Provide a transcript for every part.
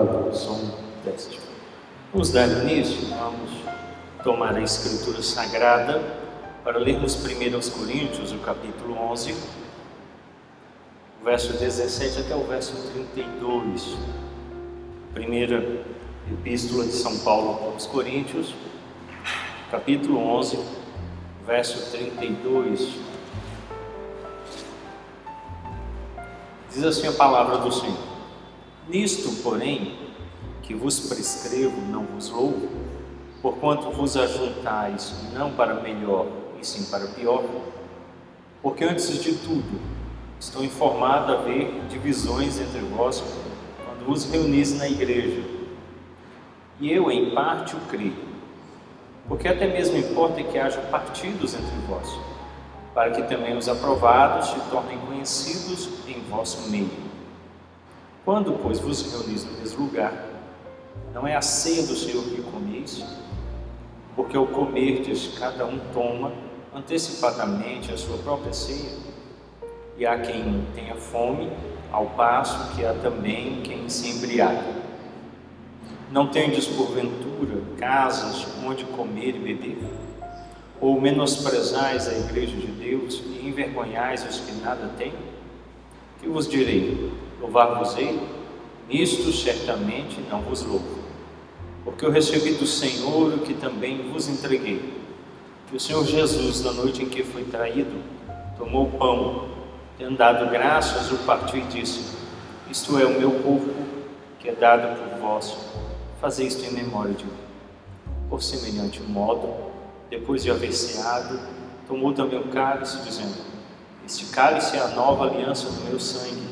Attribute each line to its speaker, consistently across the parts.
Speaker 1: o som teste. Vamos dar início, vamos tomar a Escritura Sagrada para lermos 1 Coríntios, o capítulo 11, o verso 17 até o verso 32. Primeira Epístola de São Paulo aos Coríntios, capítulo 11, verso 32. Diz assim a palavra do Senhor. Nisto, porém, que vos prescrevo, não vos louvo, porquanto vos ajuntais não para melhor, e sim para pior, porque antes de tudo estou informado a haver divisões entre vós quando vos reunis na igreja. E eu, em parte, o creio, porque até mesmo importa que haja partidos entre vós, para que também os aprovados se tornem conhecidos em vosso meio. Quando, pois, vos reunis no mesmo lugar, não é a ceia do Senhor que comeis, porque ao comerdes cada um toma antecipadamente a sua própria ceia, e há quem tenha fome, ao passo que há também quem se embriague. Não tendes, porventura, casas onde comer e beber? Ou menosprezais a igreja de Deus e envergonhais os que nada têm? Que vos direi? Louvar-vos-ei? Nisto certamente não vos louvo, porque eu recebi do Senhor o que também vos entreguei. Que o Senhor Jesus, na noite em que foi traído, tomou o pão, tendo dado graças, o partiu e disse: Isto é o meu corpo, que é dado por vós. Fazei isto em memória de mim. Por semelhante modo, depois de haver ceado, tomou também o cálice, dizendo: Este cálice é a nova aliança do meu sangue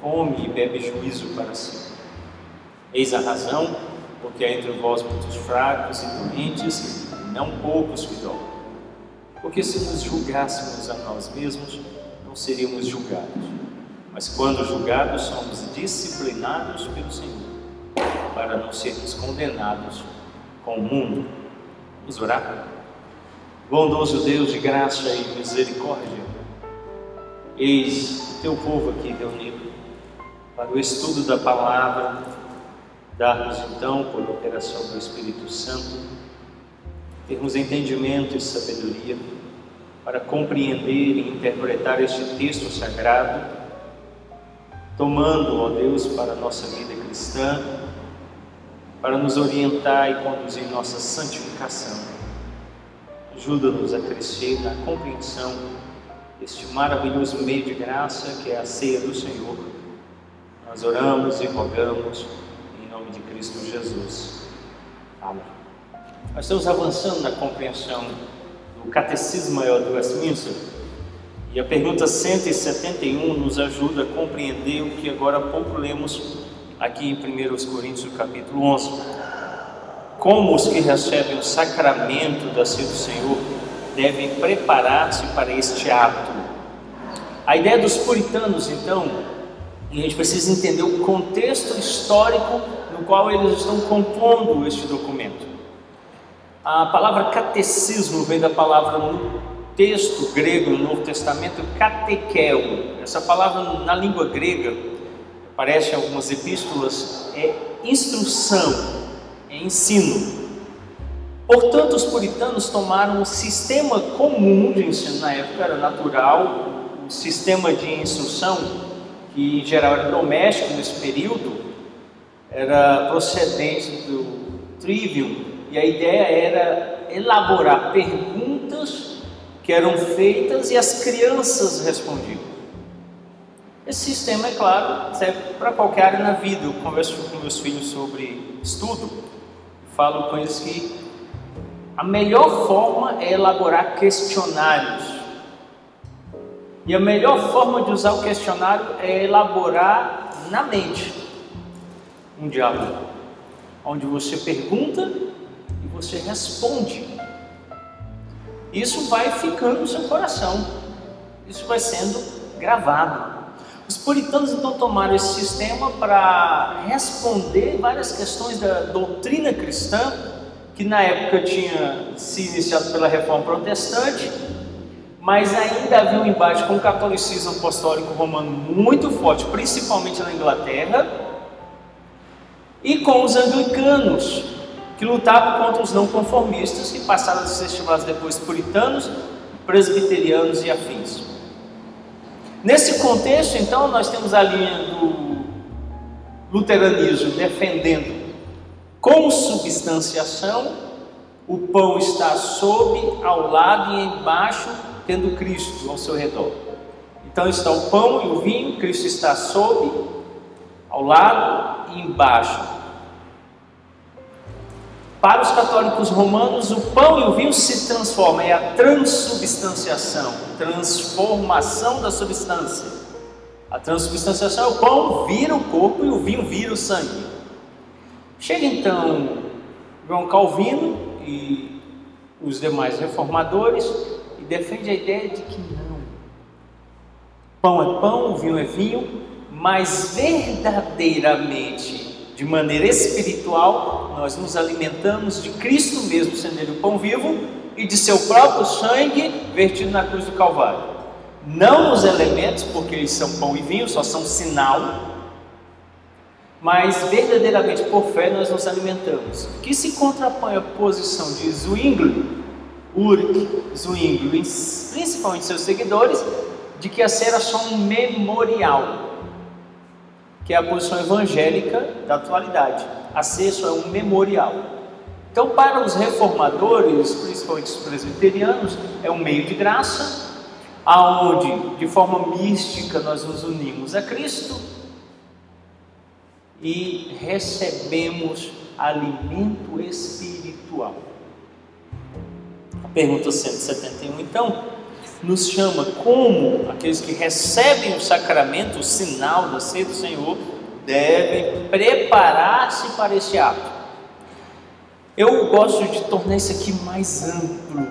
Speaker 1: come e bebe juízo para si. Eis a razão, porque há entre vós muitos fracos e doentes, e não poucos que dormem. Porque se nos julgássemos a nós mesmos, não seríamos julgados. Mas quando julgados, somos disciplinados pelo Senhor, para não sermos condenados com o mundo. Vamos orar? Bondoso Deus de graça e misericórdia, eis o teu povo aqui reunido para o estudo da palavra, darmos então, por operação do Espírito Santo, termos entendimento e sabedoria para compreender e interpretar este texto sagrado, tomando, ó Deus, para a nossa vida cristã, para nos orientar e conduzir nossa santificação. Ajuda-nos a crescer na compreensão deste maravilhoso meio de graça que é a ceia do Senhor nós oramos e rogamos em nome de Cristo Jesus. Amém. Nós estamos avançando na compreensão do Catecismo Maior do Westminster e a pergunta 171 nos ajuda a compreender o que agora há pouco lemos aqui em 1 Coríntios capítulo 11. Como os que recebem o sacramento da ceia do Senhor devem preparar-se para este ato. A ideia dos puritanos, então, e a gente precisa entender o contexto histórico no qual eles estão compondo este documento. A palavra catecismo vem da palavra no texto grego no Novo Testamento catequel. Essa palavra na língua grega aparece em algumas epístolas é instrução, é ensino. Portanto, os puritanos tomaram um sistema comum de ensino na época era natural, um sistema de instrução que em geral era doméstico nesse período, era procedente do trivium, e a ideia era elaborar perguntas que eram feitas e as crianças respondiam. Esse sistema, é claro, serve para qualquer área na vida. Eu converso com meus filhos sobre estudo, falo com eles que a melhor forma é elaborar questionários e a melhor forma de usar o questionário é elaborar na mente. um diálogo, onde você pergunta e você responde. Isso vai ficando no seu coração, isso vai sendo gravado. Os puritanos então tomaram esse sistema para responder várias questões da doutrina cristã, que na época tinha se iniciado pela reforma protestante, mas ainda havia um embate com o catolicismo apostólico romano muito forte, principalmente na Inglaterra, e com os anglicanos, que lutavam contra os não conformistas, que passaram a ser chamados depois puritanos, presbiterianos e afins. Nesse contexto, então, nós temos a linha do luteranismo defendendo consubstanciação, o pão está sob, ao lado e embaixo, tendo Cristo ao seu redor. Então está o pão e o vinho, Cristo está sob, ao lado e embaixo. Para os católicos romanos, o pão e o vinho se transformam, é a transubstanciação, transformação da substância. A transubstanciação é o pão vira o corpo e o vinho vira o sangue. Chega então João Calvino e os demais reformadores defende a ideia de que não. Pão é pão, vinho é vinho, mas verdadeiramente de maneira espiritual, nós nos alimentamos de Cristo mesmo, sendo Ele o pão vivo, e de seu próprio sangue vertido na cruz do Calvário. Não nos elementos, porque eles são pão e vinho, só são sinal, mas verdadeiramente por fé nós nos alimentamos. Que se contrapõe à posição de Zwingli, Ulrich Zwingli, principalmente seus seguidores, de que a cera era só um memorial que é a posição evangélica da atualidade. A sexta é um memorial. Então, para os reformadores, principalmente os presbiterianos, é um meio de graça, aonde de forma mística nós nos unimos a Cristo e recebemos alimento espiritual. Pergunta 171, então, nos chama como aqueles que recebem o sacramento, o sinal da ceia do Senhor, devem preparar-se para esse ato. Eu gosto de tornar isso aqui mais amplo,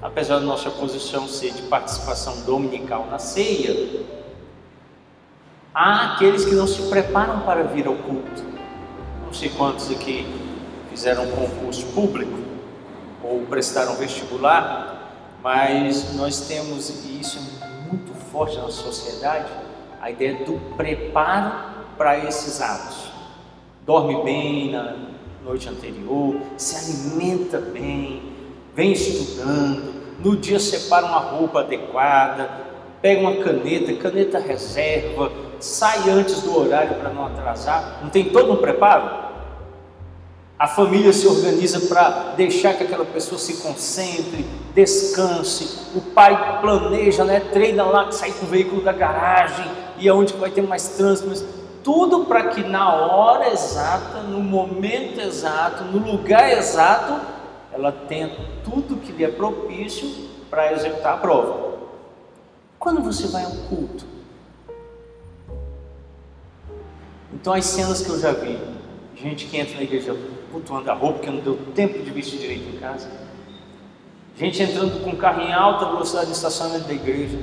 Speaker 1: apesar da nossa posição ser de participação dominical na ceia. Há aqueles que não se preparam para vir ao culto. Não sei quantos aqui fizeram um concurso público ou prestaram vestibular mas nós temos, e isso é muito forte na sociedade, a ideia do preparo para esses atos. Dorme bem na noite anterior, se alimenta bem, vem estudando, no dia separa uma roupa adequada, pega uma caneta, caneta reserva, sai antes do horário para não atrasar. Não tem todo um preparo? A família se organiza para deixar que aquela pessoa se concentre, descanse. O pai planeja, né, treina lá sai com o veículo da garagem e aonde vai ter mais trânsito, mas tudo para que na hora exata, no momento exato, no lugar exato, ela tenha tudo que lhe é propício para executar a prova. Quando você vai ao culto, então as cenas que eu já vi, gente que entra na igreja cultuando a roupa, porque não deu tempo de vestir direito em casa. Gente entrando com carro em alta velocidade no estacionamento da igreja.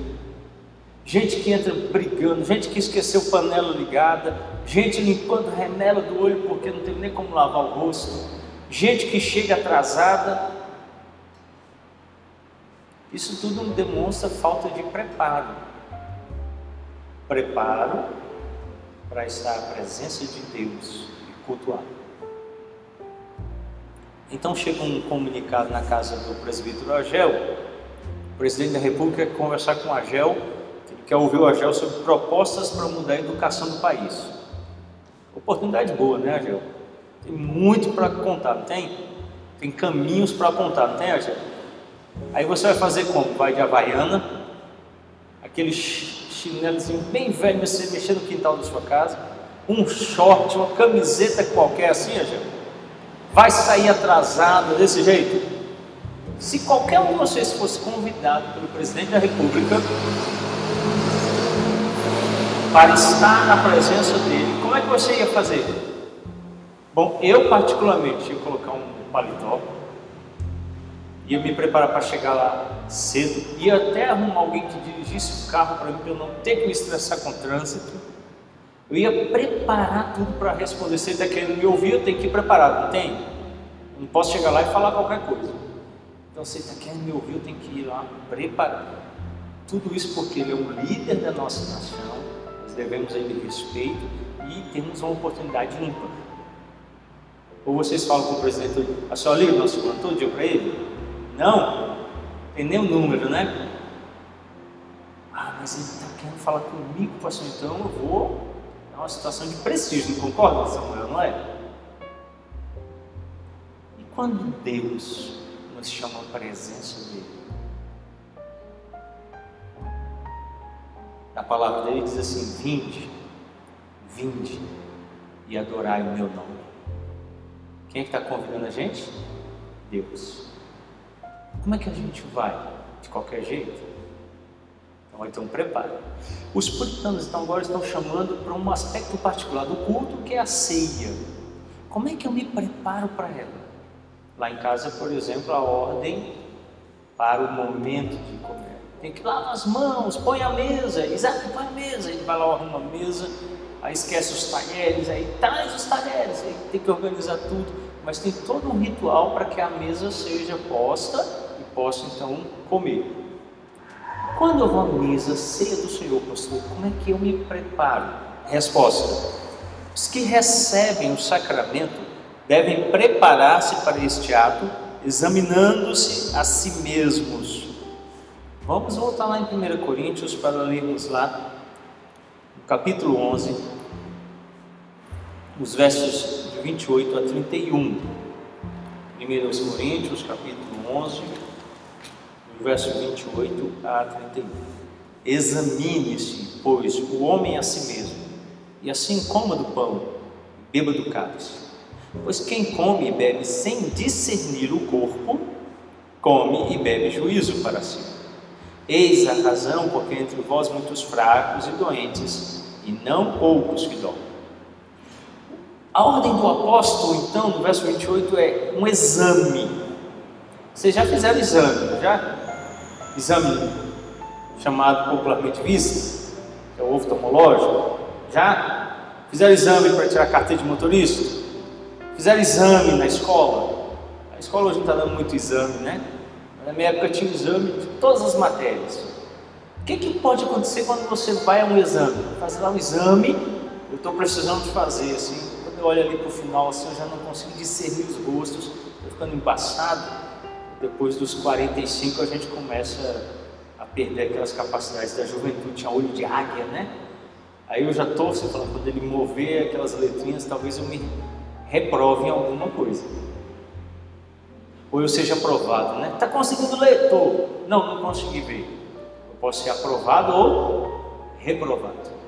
Speaker 1: Gente que entra brigando, gente que esqueceu panela ligada, gente limpando remela do olho porque não teve nem como lavar o rosto, gente que chega atrasada. Isso tudo demonstra falta de preparo. Preparo para estar à presença de Deus e cultuar. Então chega um comunicado na casa do presbítero Agel, o presidente da República quer conversar com o Agel, ele quer ouvir o Agel sobre propostas para mudar a educação do país. Oportunidade boa, né, Agel? Tem muito para contar, não tem? Tem caminhos para contar, não tem, Agel? Aí você vai fazer como? Vai de Havaiana, aquele chinelozinho bem velho, você mexer no quintal da sua casa, um short, uma camiseta qualquer assim, Agel? Vai sair atrasado desse jeito? Se qualquer um de vocês fosse convidado pelo presidente da República para estar na presença dele, como é que você ia fazer? Bom, eu particularmente ia colocar um paletó, ia me preparar para chegar lá cedo, ia até arrumar alguém que dirigisse o carro para mim, para eu não ter que me estressar com o trânsito. Eu ia preparar tudo para responder. Se ele está querendo me ouvir, eu tenho que ir preparado, não tem? Não posso chegar lá e falar qualquer coisa. Então, se ele está querendo me ouvir, eu tenho que ir lá preparado. Tudo isso porque ele é um líder da nossa nação, nós devemos a ele respeito e temos uma oportunidade ímpar. Ou vocês falam com o presidente, a senhora liga o nosso plantão dia para ele? Não, tem nem o número, né? Ah, mas ele está querendo falar comigo, pastor, então eu vou. É uma situação de prestígio, não concorda, Samuel, não é? E quando Deus nos chama a presença dele? A palavra dele diz assim: Vinde, vinde e adorai o meu nome. Quem é que está convidando a gente? Deus. Como é que a gente vai? De qualquer jeito? Então preparo. Os puritanos então agora estão chamando para um aspecto particular do culto que é a ceia. Como é que eu me preparo para ela? Lá em casa, por exemplo, a ordem para o momento de comer tem que lavar as mãos, põe a mesa, exato, põe a mesa, ele vai lá, arruma a mesa, aí esquece os talheres, aí traz os talheres, aí tem que organizar tudo, mas tem todo um ritual para que a mesa seja posta e possa então comer. Quando eu vou à mesa, ceia do Senhor, pastor, como é que eu me preparo? Resposta: os que recebem o sacramento devem preparar-se para este ato, examinando-se a si mesmos Vamos voltar lá em 1 Coríntios para lermos lá, no capítulo 11, os versos de 28 a 31. 1 Coríntios, capítulo 11, verso 28 a 31. Examine-se, pois, o homem a si mesmo, e assim coma do pão, beba do cálice. Pois quem come e bebe sem discernir o corpo, come e bebe juízo para si. Eis a razão porque entre vós muitos fracos e doentes, e não poucos que dormem. A ordem do apóstolo, então, no verso 28, é um exame. Vocês já fizeram exame, já? Exame chamado popularmente vista, que é o oftalmológico. Já? Fizeram exame para tirar carteira de motorista? Fizeram exame na escola? A escola hoje não está dando muito exame, né? Na minha época tinha exame de todas as matérias. O que, que pode acontecer quando você vai a um exame? Fazer lá um exame, eu estou precisando de fazer, assim, quando eu olho ali para o final, assim, eu já não consigo discernir os rostos, estou ficando embaçado. Depois dos 45 a gente começa a perder aquelas capacidades da juventude, tinha olho de águia, né? Aí eu já estou, você fala, quando ele mover aquelas letrinhas, talvez eu me reprove em alguma coisa ou eu seja aprovado, né? Está conseguindo ler? Tô. Não, não consegui ver. Eu posso ser aprovado ou reprovado.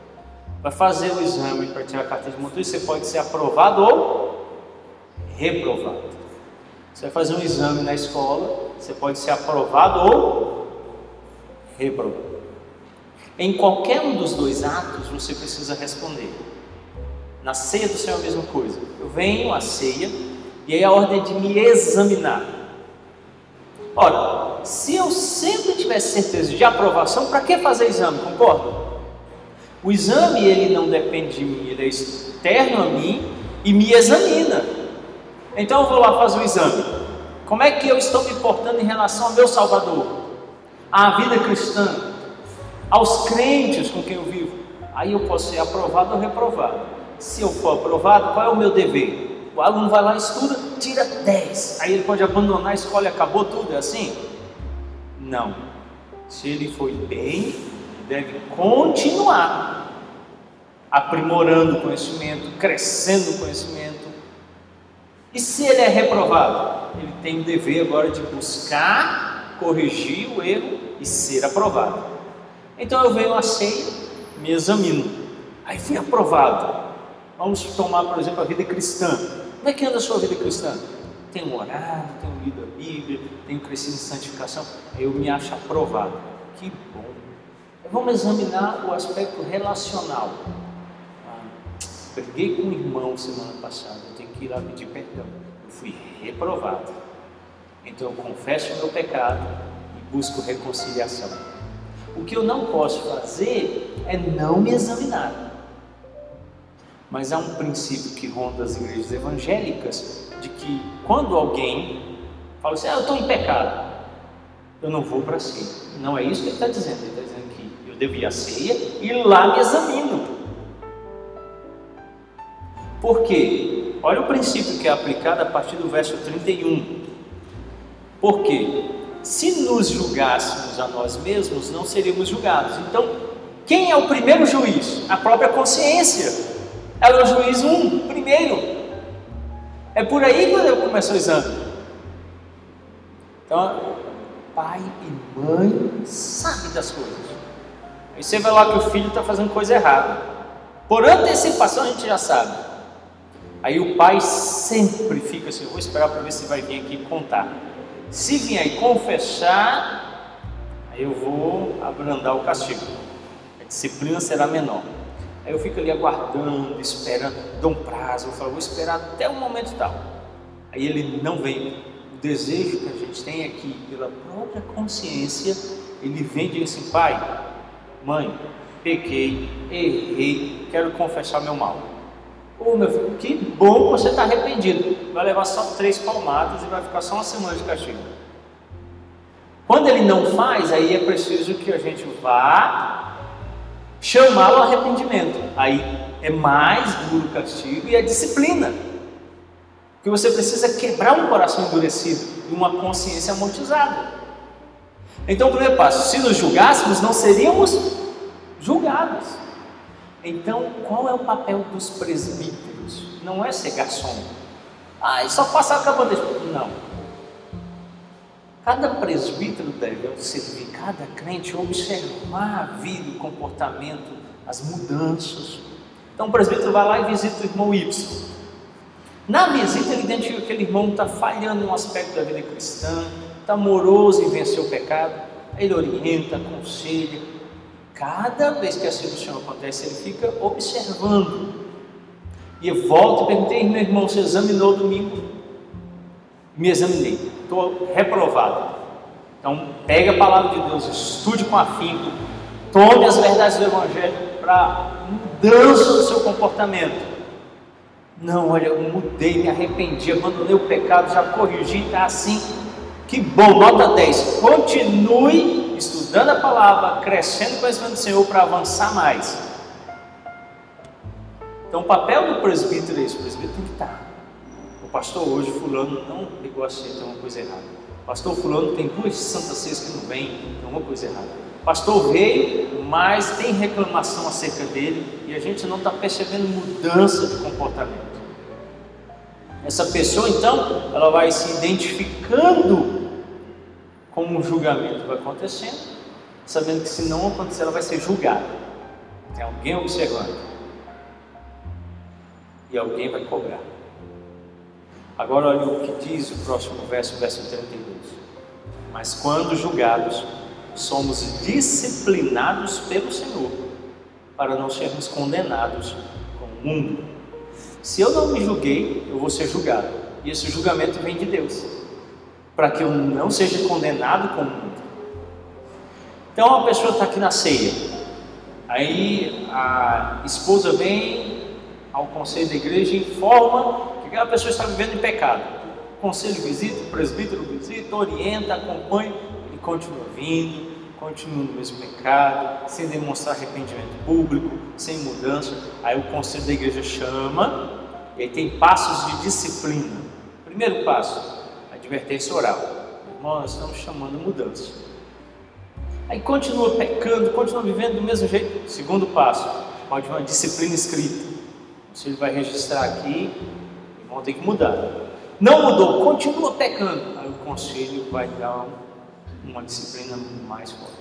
Speaker 1: Vai fazer o exame para tirar a carteira de motorista, você pode ser aprovado ou reprovado. Você vai fazer um exame na escola, você pode ser aprovado ou reprovado. Em qualquer um dos dois atos, você precisa responder. Na ceia do Senhor é a mesma coisa. Eu venho à ceia, e aí a ordem de me examinar. Ora, se eu sempre tivesse certeza de aprovação, para que fazer exame? Concorda? O exame ele não depende de mim, ele é externo a mim e me examina. Então eu vou lá fazer o exame. Como é que eu estou me portando em relação ao meu Salvador? À vida cristã, aos crentes com quem eu vivo. Aí eu posso ser aprovado ou reprovado. Se eu for aprovado, qual é o meu dever? O aluno vai lá, estuda, tira 10. Aí ele pode abandonar a escola e acabou tudo, é assim? Não. Se ele foi bem, deve continuar aprimorando o conhecimento, crescendo o conhecimento. E se ele é reprovado? Ele tem o dever agora de buscar corrigir o erro e ser aprovado. Então eu venho a ceia, me examino. Aí fui aprovado. Vamos tomar, por exemplo, a vida cristã. Como é que anda a sua vida cristã? Tenho orado, tenho lido a Bíblia, tenho crescido em santificação, eu me acho aprovado. Que bom. Vamos examinar o aspecto relacional. Ah, briguei com o irmão semana passada, que ir lá pedir perdão. Eu fui reprovado. Então eu confesso o meu pecado e busco reconciliação. O que eu não posso fazer é não me examinar. Mas há um princípio que ronda as igrejas evangélicas de que quando alguém fala assim, ah, eu estou em pecado, eu não vou para a ceia. Não é isso que ele está dizendo. Ele está dizendo que eu devo ir à ceia e lá me examino. Por quê? Olha o princípio que é aplicado a partir do verso 31. Porque se nos julgássemos a nós mesmos, não seríamos julgados. Então, quem é o primeiro juiz? A própria consciência. Ela é o juiz um, primeiro. É por aí que começou o exame. Então, pai e mãe sabe das coisas. Aí você vai lá que o filho está fazendo coisa errada. Por antecipação a gente já sabe. Aí o pai sempre fica assim, vou esperar para ver se vai vir aqui contar. Se vier e confessar, aí eu vou abrandar o castigo. A disciplina será menor. Aí eu fico ali aguardando, esperando, dou um prazo, eu falo, vou esperar até o momento tal. Aí ele não vem. O desejo que a gente tem aqui, pela própria consciência, ele vem e diz assim, pai, mãe, pequei, errei, quero confessar meu mal. Ô oh, meu filho, que bom você está arrependido. Vai levar só três palmadas e vai ficar só uma semana de castigo. Quando ele não faz, aí é preciso que a gente vá chamá-lo ao arrependimento. Aí é mais duro o castigo e a disciplina. Que você precisa quebrar um coração endurecido e uma consciência amortizada. Então, o primeiro passo: se nos julgássemos, não seríamos julgados. Então, qual é o papel dos presbíteros? Não é ser garçom. Ah, só passar a bandeja. Não Cada presbítero deve, servir cada crente, observar a vida, o comportamento, as mudanças. Então o presbítero vai lá e visita o irmão Y. Na visita ele identifica que aquele irmão está falhando em um aspecto da vida cristã, está moroso em vencer o pecado, ele orienta, aconselha. Cada vez que a cirurgia acontece, ele fica observando. E eu volto e perguntei, meu irmão, você examinou domingo? Me examinei estou reprovado. Então, pegue a palavra de Deus, estude com afinco, tome as verdades do Evangelho para mudança do seu comportamento. Não, olha, eu mudei, me arrependi, abandonei o pecado, já corrigi, está assim. Que bom, nota 10. Continue estudando a palavra, crescendo o conhecimento do Senhor para avançar mais. Então, o papel do presbítero é isso: o presbítero tem que estar pastor, hoje fulano não ligou a ceia, tem uma coisa errada. Pastor fulano tem duas santas ceias que não vem, tem uma coisa errada. Pastor veio, mas tem reclamação acerca dele e a gente não está percebendo mudança de comportamento. Essa pessoa então, ela vai se identificando com um julgamento vai acontecendo, sabendo que se não acontecer, ela vai ser julgada. Tem alguém observando. E alguém vai cobrar. Agora olha o que diz o próximo verso, verso 32. Mas quando julgados, somos disciplinados pelo Senhor, para não sermos condenados com o mundo. Se eu não me julguei, eu vou ser julgado. E esse julgamento vem de Deus, para que eu não seja condenado com o mundo. Então a pessoa está aqui na ceia, aí a esposa vem ao conselho da igreja e informa Aquela pessoa está vivendo em pecado. O conselho visita, o presbítero visita, orienta, acompanha, ele continua vindo, continua no mesmo pecado, sem demonstrar arrependimento público, sem mudança. Aí o conselho da igreja chama, e aí tem passos de disciplina. Primeiro passo, advertência oral. Nós estamos chamando mudança. Aí continua pecando, continua vivendo do mesmo jeito. Segundo passo, pode uma disciplina escrita. Conselho vai registrar aqui Vão ter que mudar. Não mudou, continua pecando. Aí o conselho vai dar uma disciplina mais forte.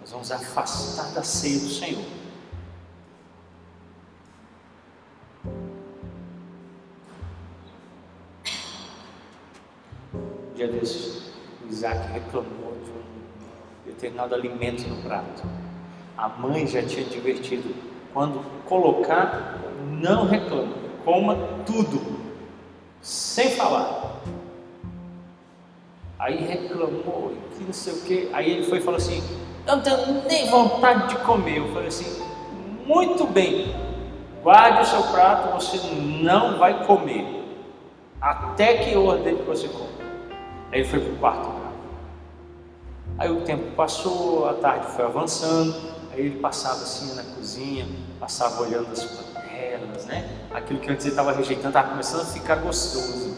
Speaker 1: Nós vamos afastar da ceia do Senhor. Dia desses, Isaac reclamou de um determinado alimento no prato. A mãe já tinha divertido: quando colocar, não reclama, coma tudo, sem falar. Aí reclamou, que não sei o que. Aí ele foi e falou assim: não tenho nem vontade de comer. Eu falei assim: Muito bem, guarde o seu prato, você não vai comer, até que eu ordene que você coma. Aí ele foi para o quarto. Aí o tempo passou, a tarde foi avançando, aí ele passava assim na cozinha, passava olhando as panelas, né? Aquilo que antes ele estava rejeitando estava começando a ficar gostoso.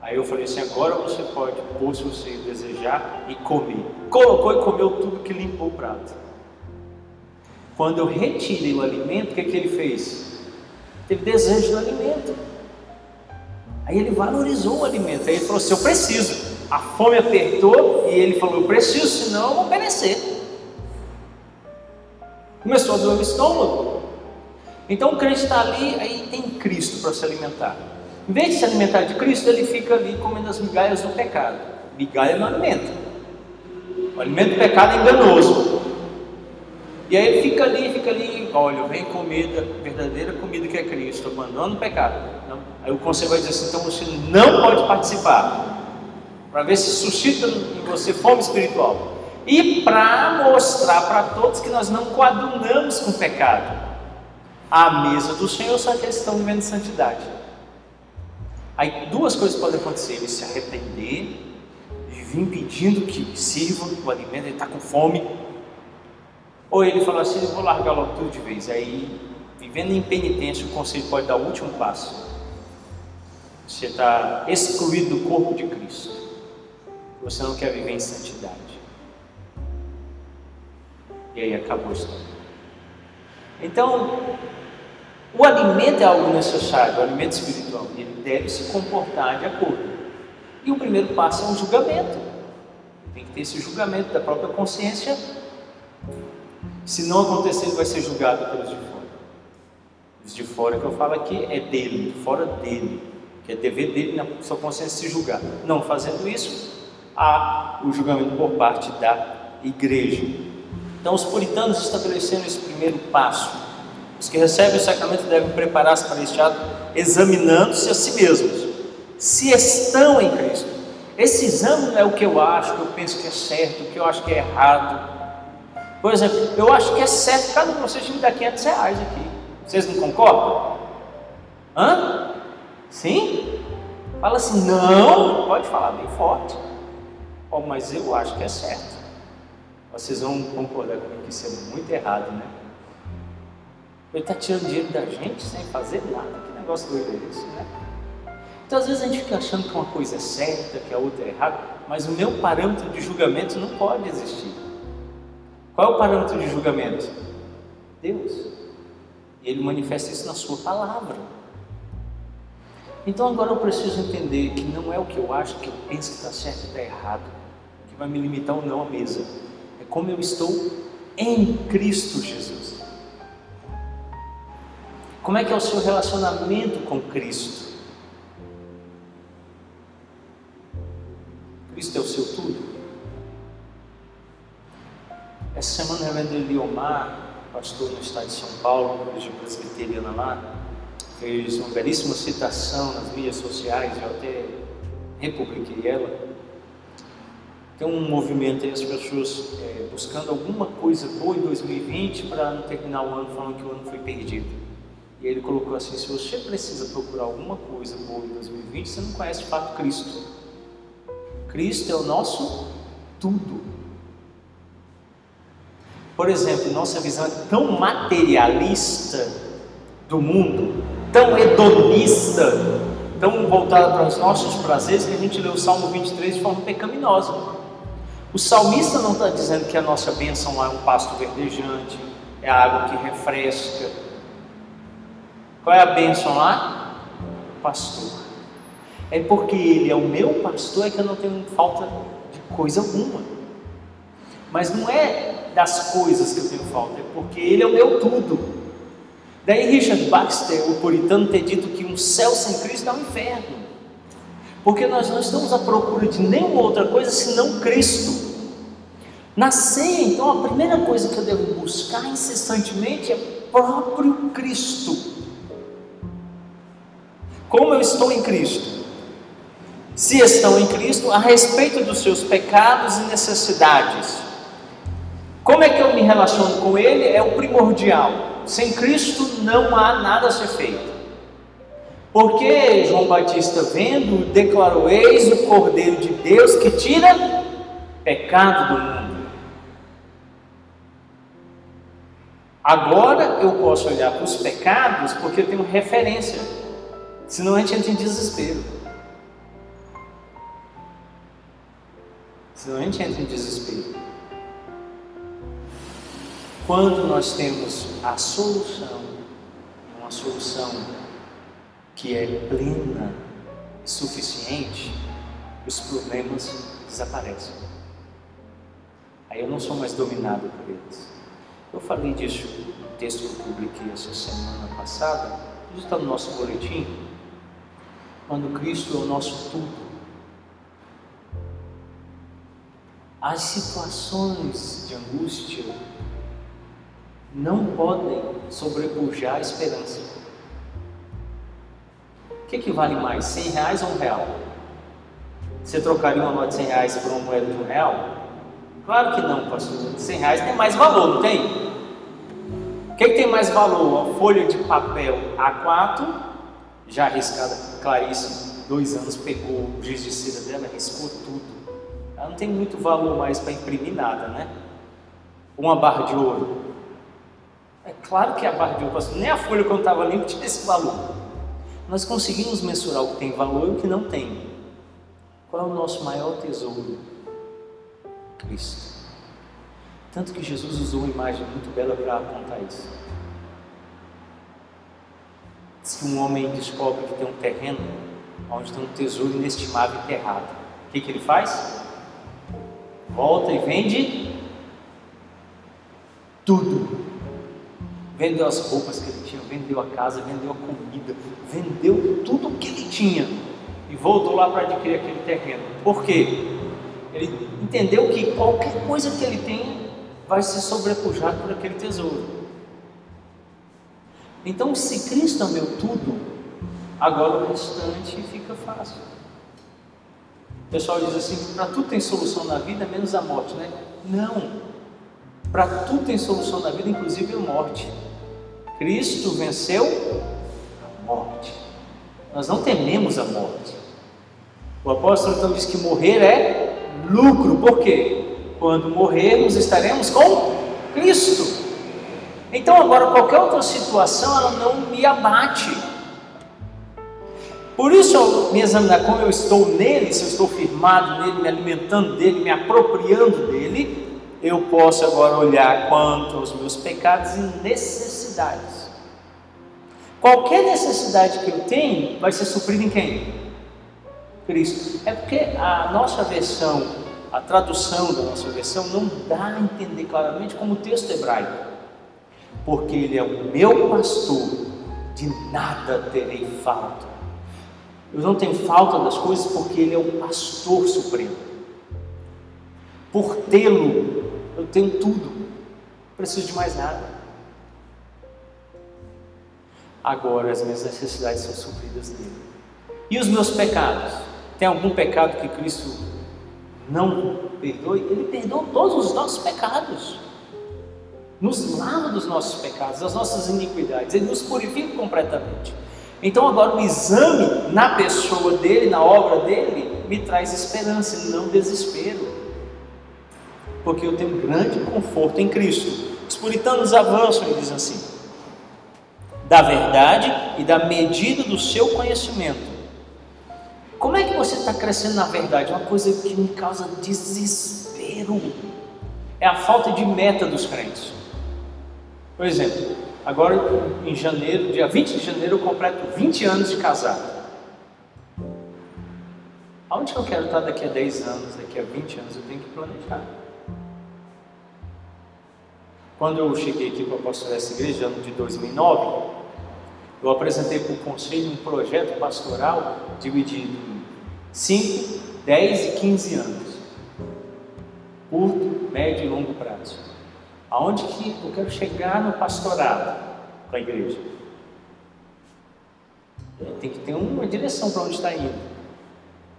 Speaker 1: Aí eu falei assim: agora você pode pôr se você desejar e comer. Colocou e comeu tudo que limpou o prato. Quando eu retirei o alimento, o que, que ele fez? Teve desejo do alimento. Aí ele valorizou o alimento. Aí ele falou assim: eu preciso. A fome apertou e ele falou: eu preciso, senão eu vou perecer. Começou a doer o estômago. Então o crente está ali, aí tem Cristo para se alimentar. Em vez de se alimentar de Cristo, ele fica ali comendo as migalhas do pecado. Migalha não alimenta. O alimento do pecado é enganoso. E aí ele fica ali, fica ali, olha, vem comida, verdadeira comida que é Cristo, abandona o pecado. Não. Aí o conselho vai dizer assim, então você não pode participar. Para ver se suscita em você fome espiritual. E para mostrar para todos que nós não coadunamos com o pecado. A mesa do Senhor, só que eles estão vivendo santidade. Aí duas coisas podem acontecer: ele se arrepender, e vir pedindo que sirva o alimento, ele está com fome. Ou ele fala assim: eu vou largar logo tudo de vez. Aí, vivendo em penitência, o conselho pode dar o último passo. Você está excluído do corpo de Cristo. Você não quer viver em santidade. E aí acabou a história. Então, o alimento é algo necessário, o alimento espiritual, ele deve se comportar de acordo. E o primeiro passo é um julgamento. Tem que ter esse julgamento da própria consciência. Se não acontecer, ele vai ser julgado pelos de fora. Os de fora que eu falo aqui é dele, fora dele, que é dever dele na sua consciência se julgar. Não fazendo isso, há o julgamento por parte da igreja. Então, os puritanos estabeleceram esse primeiro passo os que recebem o sacramento devem preparar-se para este ato examinando-se a si mesmos, se estão em Cristo. Esse exame não é o que eu acho, que eu penso que é certo, o que eu acho que é errado. Por exemplo, eu acho que é certo cada um de me dar 500 reais aqui. Vocês não concordam? Hã? Sim? Fala assim, não, pode falar bem forte. Oh, mas eu acho que é certo. Vocês vão concordar comigo que isso é muito errado, né? Ele está tirando dinheiro da gente sem fazer nada. Que negócio doido é esse, né? Então, às vezes a gente fica achando que uma coisa é certa, que a outra é errada, mas o meu parâmetro de julgamento não pode existir. Qual é o parâmetro de julgamento? Deus. E Ele manifesta isso na Sua palavra. Então agora eu preciso entender que não é o que eu acho, que eu penso que está certo e está errado, que vai me limitar ou não à mesa. É como eu estou em Cristo Jesus. Como é que é o seu relacionamento com Cristo? Cristo é o seu tudo? Essa semana o reverendo Eliomar, pastor no estado de São Paulo, igreja presbiteriana lá, fez uma belíssima citação nas mídias sociais, eu até republiquei ela. Tem um movimento aí, as pessoas é, buscando alguma coisa boa em 2020 para não terminar o ano falando que o ano foi perdido. E ele colocou assim: se você precisa procurar alguma coisa boa em 2020, você não conhece de fato Cristo. Cristo é o nosso tudo. Por exemplo, nossa visão é tão materialista do mundo, tão hedonista, tão voltada para os nossos prazeres, que a gente lê o Salmo 23 de forma pecaminosa. O salmista não está dizendo que a nossa bênção é um pasto verdejante, é água que refresca, qual é a bênção lá? Pastor. É porque ele é o meu pastor é que eu não tenho falta de coisa alguma. Mas não é das coisas que eu tenho falta, é porque ele é o meu tudo. Daí Richard Baxter, o puritano, ter dito que um céu sem Cristo é um inferno. Porque nós não estamos à procura de nenhuma outra coisa senão Cristo. Na então, a primeira coisa que eu devo buscar incessantemente é próprio Cristo. Como eu estou em Cristo? Se estão em Cristo, a respeito dos seus pecados e necessidades. Como é que eu me relaciono com Ele? É o primordial. Sem Cristo não há nada a ser feito. Porque João Batista, vendo, declarou: Eis o Cordeiro de Deus que tira pecado do mundo. Agora eu posso olhar para os pecados porque eu tenho referência, senão a gente entra em desespero. Senão a gente entra em desespero. Quando nós temos a solução, uma solução que é plena suficiente, os problemas desaparecem. Aí eu não sou mais dominado por eles. Eu falei disso no texto que eu publiquei essa semana passada, isso está no nosso boletim. Quando Cristo é o nosso tudo. As situações de angústia não podem sobrepujar a esperança. O que, que vale mais, 100 reais ou um real? Você trocaria uma nota de 100 reais por uma moeda de um real? Claro que não, pastor. 100 reais tem mais valor, não tem? O que, que tem mais valor? A folha de papel A4, já arriscada, Clarice, dois anos, pegou o giz de cera dela, riscou tudo. Ela não tem muito valor mais para imprimir nada, né? Uma barra de ouro. É claro que a barra de ouro, pastor, nem a folha quando estava limpa tinha esse valor. Nós conseguimos mensurar o que tem valor e o que não tem. Qual é o nosso maior tesouro? Cristo. Tanto que Jesus usou uma imagem muito bela para apontar isso. Se um homem descobre que tem um terreno onde tem um tesouro inestimável enterrado, o que, que ele faz? Volta e vende tudo. Vendeu as roupas que ele tinha, vendeu a casa, vendeu a comida, vendeu tudo o que ele tinha e voltou lá para adquirir aquele terreno. Por quê? Ele entendeu que qualquer coisa que ele tem vai ser sobrepujado por aquele tesouro. Então, se Cristo é meu tudo, agora o restante fica fácil. O pessoal diz assim: para tudo tem solução na vida, menos a morte, né? Não. Para tudo tem solução na vida, inclusive a morte. Cristo venceu a morte. Nós não tememos a morte. O apóstolo então diz que morrer é lucro, por quê? Quando morrermos, estaremos com Cristo. Então, agora, qualquer outra situação, ela não me abate. Por isso, me examinar como eu estou nele, se eu estou firmado nele, me alimentando dele, me apropriando dele, eu posso agora olhar quanto aos meus pecados e necessidades. Qualquer necessidade que eu tenho vai ser suprida em quem? Cristo. É porque a nossa versão, a tradução da nossa versão, não dá a entender claramente como o texto hebraico. Porque Ele é o meu pastor, de nada terei falta. Eu não tenho falta das coisas porque Ele é o pastor supremo. Por tê-lo, eu tenho tudo, não preciso de mais nada. Agora as minhas necessidades são supridas nele. E os meus pecados? Tem algum pecado que Cristo não perdoe? Ele perdoa todos os nossos pecados. Nos lava dos nossos pecados, das nossas iniquidades. Ele nos purifica completamente. Então agora o exame na pessoa dele, na obra dele, me traz esperança não desespero. Porque eu tenho grande conforto em Cristo. Os puritanos avançam e dizem assim: da verdade e da medida do seu conhecimento como é que você está crescendo na verdade? Uma coisa que me causa desespero é a falta de meta dos crentes. Por exemplo, agora em janeiro, dia 20 de janeiro, eu completo 20 anos de casado. Aonde que eu quero estar daqui a 10 anos, daqui a 20 anos? Eu tenho que planejar. Quando eu cheguei aqui para pastorear essa igreja, ano de 2009, eu apresentei para o conselho um projeto pastoral dividido 5, 10 e 15 anos. Curto, médio e longo prazo. Aonde que eu quero chegar no pastorado com a igreja? Tem que ter uma direção para onde está indo.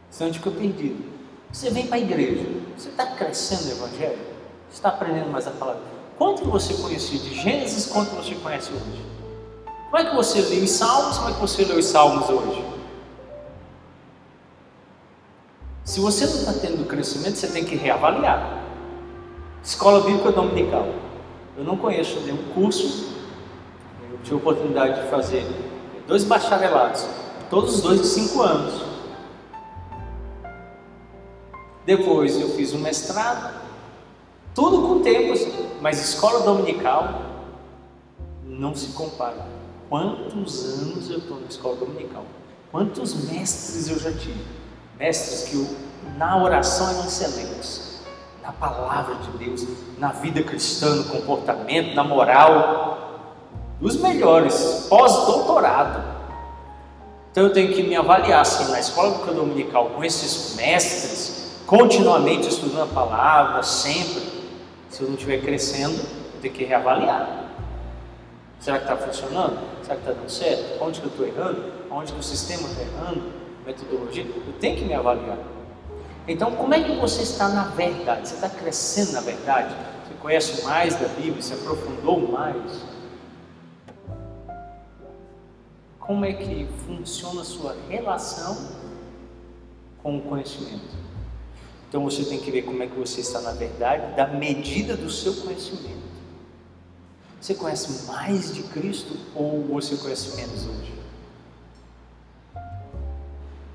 Speaker 1: Senão a gente fica perdido. Você vem para a igreja, você está crescendo no Evangelho? Você está aprendendo mais a palavra? Quanto você conhecia de Gênesis, quanto você conhece hoje? Como é que você lê os Salmos, como é que você lê os Salmos hoje? Se você não está tendo crescimento, você tem que reavaliar. Escola Bíblica Dominical. Eu não conheço nenhum curso. Eu tive a oportunidade de fazer dois bacharelados, todos os dois de cinco anos. Depois eu fiz um mestrado, tudo com tempo, assim, mas escola dominical não se compara. Quantos anos eu estou na escola dominical? Quantos mestres eu já tive? Mestres que eu, na oração eram excelentes, na palavra de Deus, na vida cristã, no comportamento, na moral, os melhores, pós-doutorado. Então eu tenho que me avaliar assim, na escola dominical, com esses mestres, continuamente estudando a palavra, sempre. Se eu não estiver crescendo, eu tenho que reavaliar. Será que está funcionando? Será que está dando certo? Onde que eu estou errando? Onde que o sistema está errando? Metodologia? Eu tenho que me avaliar. Então, como é que você está na verdade? Você está crescendo na verdade? Você conhece mais da Bíblia? Se aprofundou mais? Como é que funciona a sua relação com o conhecimento? Então você tem que ver como é que você está na verdade, da medida do seu conhecimento. Você conhece mais de Cristo ou você conhece menos hoje?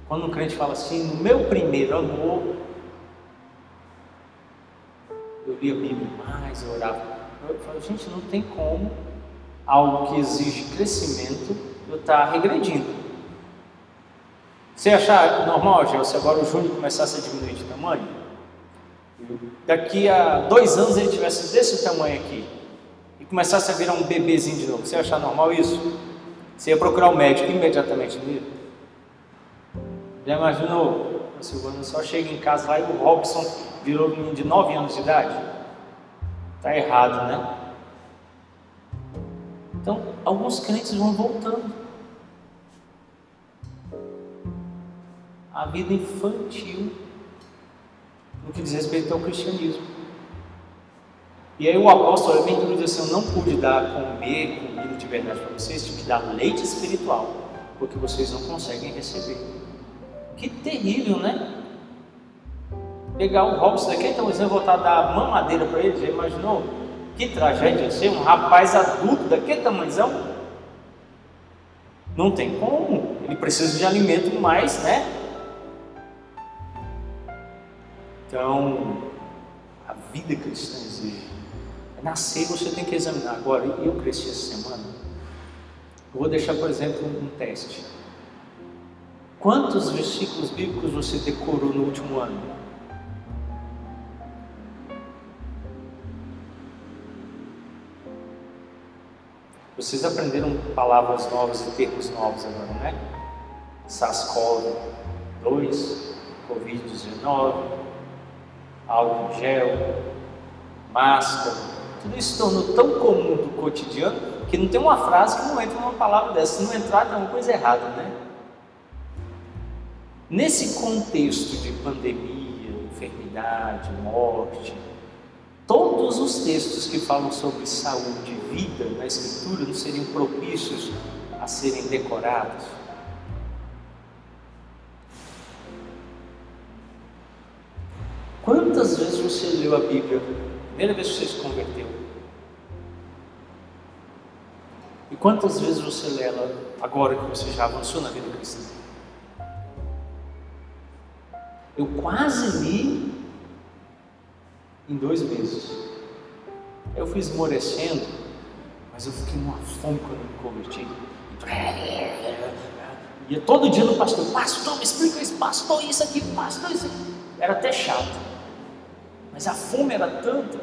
Speaker 1: Quando um crente fala assim, no meu primeiro amor, eu li a Bíblia mais, eu orava. Eu falo, gente, não tem como algo que exige crescimento eu estar tá regredindo. Você achar normal, já, se agora o Júnior começasse a diminuir de tamanho, daqui a dois anos ele tivesse desse tamanho aqui, começasse a virar um bebezinho de novo, você ia achar normal isso? Você ia procurar o um médico imediatamente nele? Já imaginou? A Silvana só chega em casa lá e o Robson virou menino de 9 anos de idade? Está errado, né? Então, alguns crentes vão voltando. Vida infantil no que diz respeito ao cristianismo. E aí o apóstolo bem diz assim: Eu não pude dar comer comida de verdade para vocês, tive que dar leite espiritual, porque vocês não conseguem receber. Que terrível, né? Pegar o Robson daqui, então você voltar a dar mamadeira para ele, já imaginou? Que tragédia ser um rapaz adulto daquele tamanhozão? Não tem como, ele precisa de alimento mais, né? Então, a vida cristã exige Nascer você tem que examinar. Agora, eu cresci essa semana. Eu vou deixar, por exemplo, um teste. Quantos versículos bíblicos você decorou no último ano? Vocês aprenderam palavras novas e termos novos agora, né? SARS-CoV 2, Covid-19, álcool gel, máscara, tudo isso se tornou tão comum do cotidiano que não tem uma frase que não entra numa palavra dessa. Se não entrar, tem uma coisa errada, né? Nesse contexto de pandemia, enfermidade, morte, todos os textos que falam sobre saúde e vida na Escritura não seriam propícios a serem decorados? Quantas vezes você leu a Bíblia Primeira vez que você se converteu. E quantas vezes você lê ela agora que você já avançou na vida cristã? Eu quase li em dois meses. Eu fui esmorecendo, mas eu fiquei numa fome quando me converti. Ia todo dia no pastor, pastor, me explica isso, pastor, isso aqui, pastor, isso aqui. Era até chato. Mas a fome era tanta.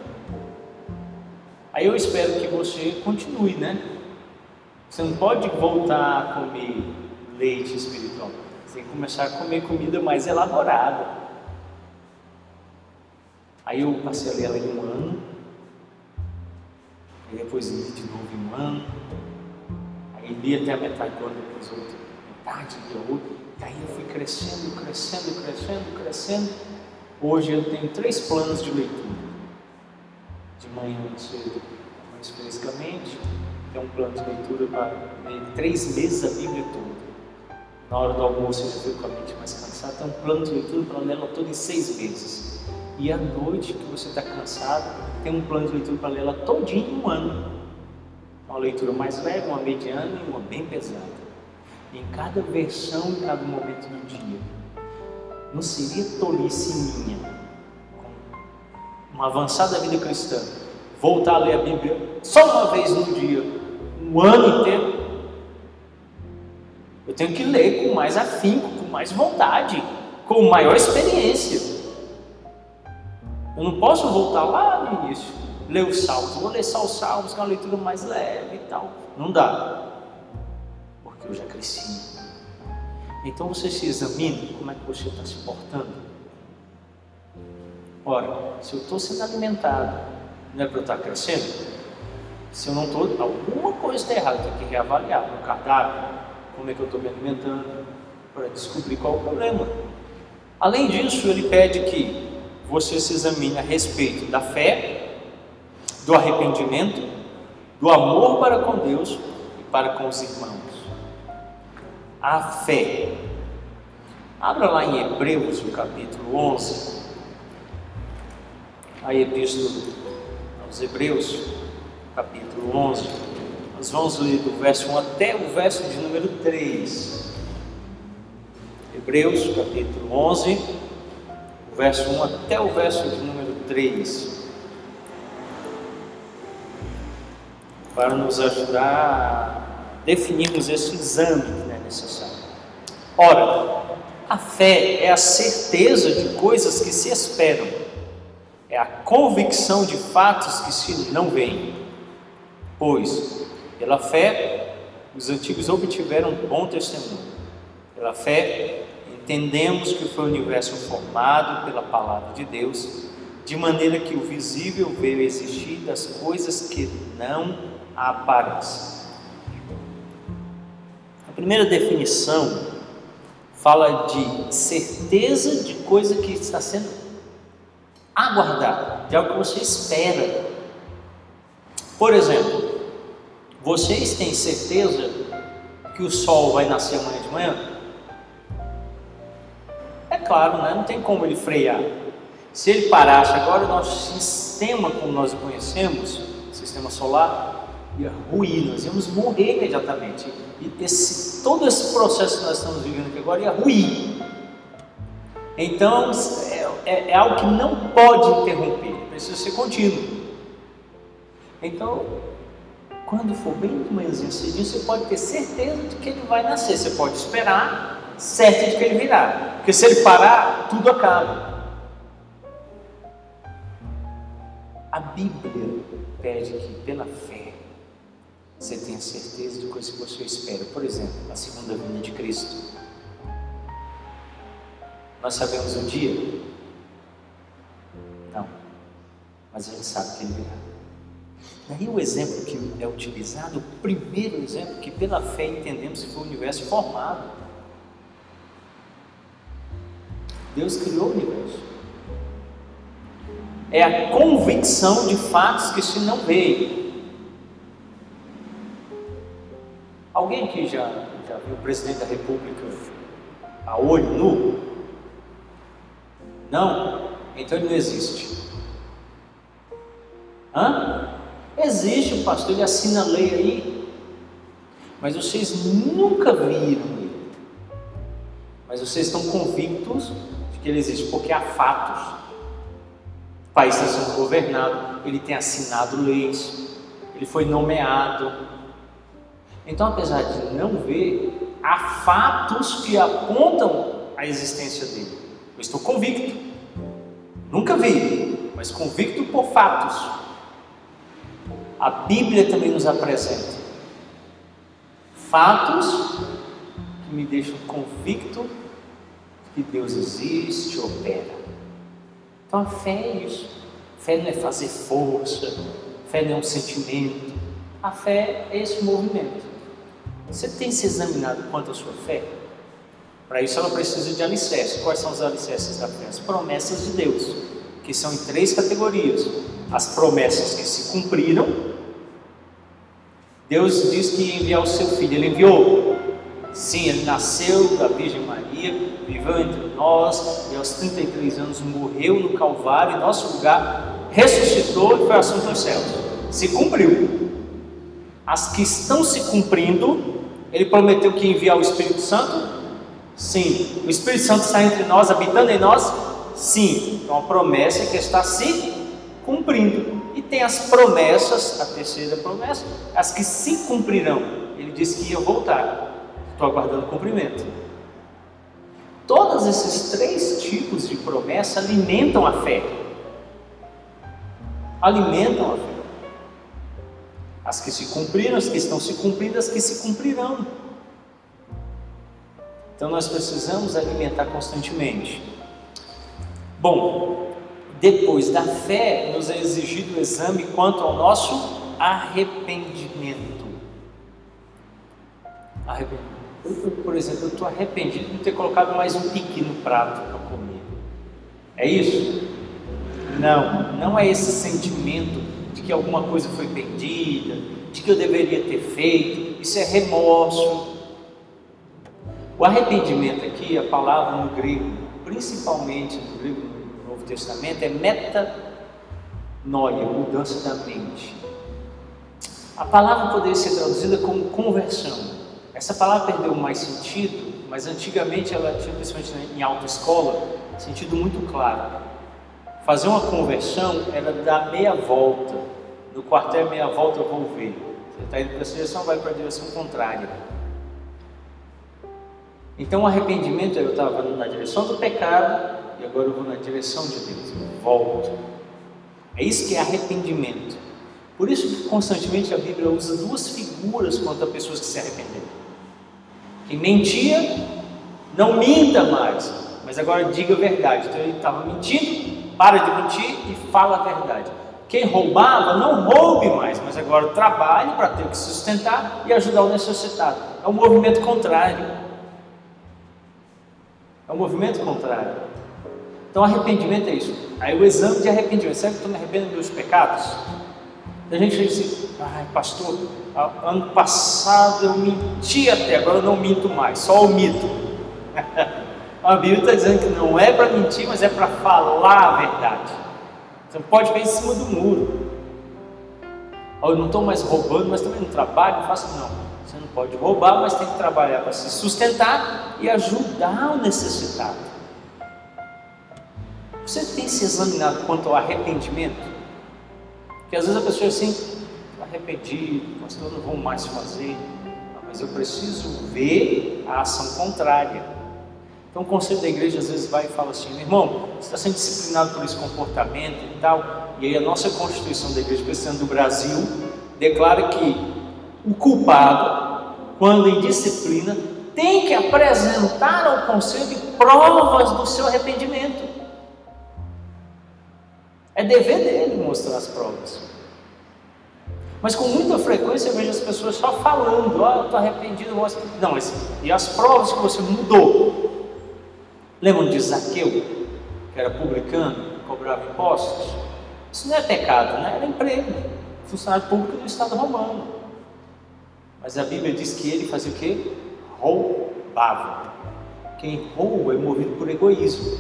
Speaker 1: Aí eu espero que você continue, né? Você não pode voltar a comer leite espiritual. Você tem que começar a comer comida mais elaborada. Aí eu passei ela em um ano. Aí depois li de novo em um ano. Aí li até a metade do ano, depois outra metade, lia outra. E aí eu fui crescendo, crescendo, crescendo, crescendo. Hoje eu tenho três planos de leitura. De manhã cedo, mais frescamente. Tem um plano de leitura para ler três meses a Bíblia toda. Na hora do almoço eu já fico com a mente mais cansada. Tem um plano de leitura para ler ela toda em seis meses. E à noite que você está cansado, tem um plano de leitura para ler ela todinho em um ano. Uma leitura mais leve, uma mediana e uma bem pesada. Em cada versão, em cada momento do dia. Não seria tolice minha, uma avançada vida cristã, voltar a ler a Bíblia só uma vez no dia, um ano inteiro? Eu tenho que ler com mais afinco, com mais vontade, com maior experiência. Eu não posso voltar lá no início, ler os salmos. Vou ler só os salmos, que é uma leitura mais leve e tal. Não dá, porque eu já cresci. Então você se examina como é que você está se portando. Ora, se eu estou sendo alimentado, não é para eu estar crescendo? Se eu não estou, alguma coisa está errada, eu tenho que reavaliar meu cardápio, como é que eu estou me alimentando, para descobrir qual é o problema. Além disso, ele pede que você se examine a respeito da fé, do arrependimento, do amor para com Deus e para com os irmãos. A fé. Abra lá em Hebreus, no capítulo 11, a epístola aos Hebreus, capítulo 11. Nós vamos ler do verso 1 até o verso de número 3. Hebreus, capítulo 11, verso 1 até o verso de número 3. Para nos ajudar a definirmos esse exame necessário. Ora, a fé é a certeza de coisas que se esperam, é a convicção de fatos que se não veem. Pois, pela fé, os antigos obtiveram bom testemunho. Pela fé, Entendemos que foi o universo formado pela palavra de Deus, de maneira que o visível veio existir das coisas que não aparecem. Primeira definição fala de certeza de coisa que está sendo aguardada, de algo que você espera. Por exemplo, vocês têm certeza que o sol vai nascer amanhã de manhã? claro, né? não tem como ele frear. Se ele parasse agora, o nosso sistema, como nós o conhecemos, sistema solar, ia ruir, nós íamos morrer imediatamente. E esse, todo esse processo que nós estamos vivendo aqui agora ia ruir. Então, é, é, é algo que não pode interromper, precisa ser contínuo. Então, quando for bem de manhãzinho cedinho, você pode ter certeza de que ele vai nascer. Você pode esperar, certo de que ele virá. Porque se ele parar, tudo acaba. A Bíblia pede que pela fé você tenha certeza de coisas que você espera. Por exemplo, a segunda vinda de Cristo. Nós sabemos o dia? Não. Mas a gente sabe que ele virá. Daí o exemplo que é utilizado, o primeiro exemplo que pela fé entendemos que foi o universo formado. Deus criou o universo. É a convicção de fatos que se não veem. Alguém aqui já, já viu o presidente da República a olho nu? Não? Então ele não existe. Hã? Existe o pastor, ele assina a lei aí. Mas vocês nunca viram ele. Mas vocês estão convictos que ele existe, porque há fatos. O país está sendo governado, ele tem assinado leis, ele foi nomeado. Então, apesar de não ver, há fatos que apontam a existência dele. Eu estou convicto. Nunca vi, mas convicto por fatos. A Bíblia também nos apresenta fatos que me deixam convicto que Deus existe, opera. Então a fé é isso. Fé não é fazer força, fé não é um sentimento. A fé é esse movimento. Você tem se examinado quanto à sua fé? Para isso ela precisa de alicerces. Quais são os alicerces da fé? As promessas de Deus, que são em três categorias. As promessas que se cumpriram. Deus diz que ia enviar o seu filho, ele enviou. Sim, ele nasceu da Virgem Maria, viveu entre nós e aos 33 anos morreu no Calvário em nosso lugar, ressuscitou e foi assunto aos céus. Se cumpriu. As que estão se cumprindo, ele prometeu que ia enviar o Espírito Santo, Sim. O Espírito Santo está entre nós, habitando em nós? Sim. Então a promessa é que está se cumprindo. E tem as promessas, a terceira promessa, as que se cumprirão. Ele disse que ia voltar. Estou aguardando o cumprimento. Todos esses três tipos de promessa alimentam a fé. Alimentam a fé. As que se cumpriram, as que estão se cumprindo, as que se cumprirão. Então nós precisamos alimentar constantemente. Bom, depois da fé, nos é exigido o exame quanto ao nosso arrependimento. Arrependimento. Eu, por exemplo, eu estou arrependido de não ter colocado mais um piqui no prato para comer. É isso? Não, não é esse sentimento que alguma coisa foi perdida, de que eu deveria ter feito. Isso é remorso, o arrependimento aqui, a palavra no grego, principalmente no grego no Novo Testamento, é metanoia, mudança da mente. A palavra poderia ser traduzida como conversão. Essa palavra perdeu mais sentido, mas antigamente ela tinha, principalmente em autoescola, sentido muito claro. Fazer uma conversão era dar meia volta. No quartel, meia volta eu vou ver. Você está indo para essa direção, vai para a direção contrária. Então o arrependimento, eu estava na direção do pecado e agora eu vou na direção de Deus, eu volto. É isso que é arrependimento. Por isso que constantemente a Bíblia usa duas figuras quanto a pessoas que se arrependeram. Quem mentia, não minta mais, mas agora diga a verdade. Então ele estava mentindo, para de mentir e fala a verdade. Quem roubava, não roube mais, mas agora trabalhe para ter o que sustentar e ajudar o necessitado. É um movimento contrário. É um movimento contrário. Então, arrependimento é isso. Aí, o exame de arrependimento. Será que estou me arrependendo dos pecados? A gente diz assim: pastor, ano passado eu menti até, agora eu não minto mais, só o mito. a Bíblia está dizendo que não é para mentir, mas é para falar a verdade. Você não pode ficar em cima do muro. Eu não estou mais roubando, mas também não trabalho, não faço não. Você não pode roubar, mas tem que trabalhar para se sustentar e ajudar o necessitado. Você tem se examinado quanto ao arrependimento? Porque às vezes a pessoa é assim, arrependido, pastor, não vou mais fazer, mas eu preciso ver a ação contrária. Então o conselho da igreja às vezes vai e fala assim, irmão, você está sendo disciplinado por esse comportamento e tal, e aí a nossa Constituição da Igreja Cristã do Brasil declara que o culpado, quando em disciplina, tem que apresentar ao conselho provas do seu arrependimento. É dever dele mostrar as provas. Mas com muita frequência eu vejo as pessoas só falando, oh, eu estou arrependido. Não, mas e as provas que você mudou? Lembram de Zaqueu, que era publicano, cobrava impostos? Isso não é pecado, né? Era emprego, funcionário público do Estado romano. Mas a Bíblia diz que ele fazia o quê? Roubava. Quem rouba é movido por egoísmo.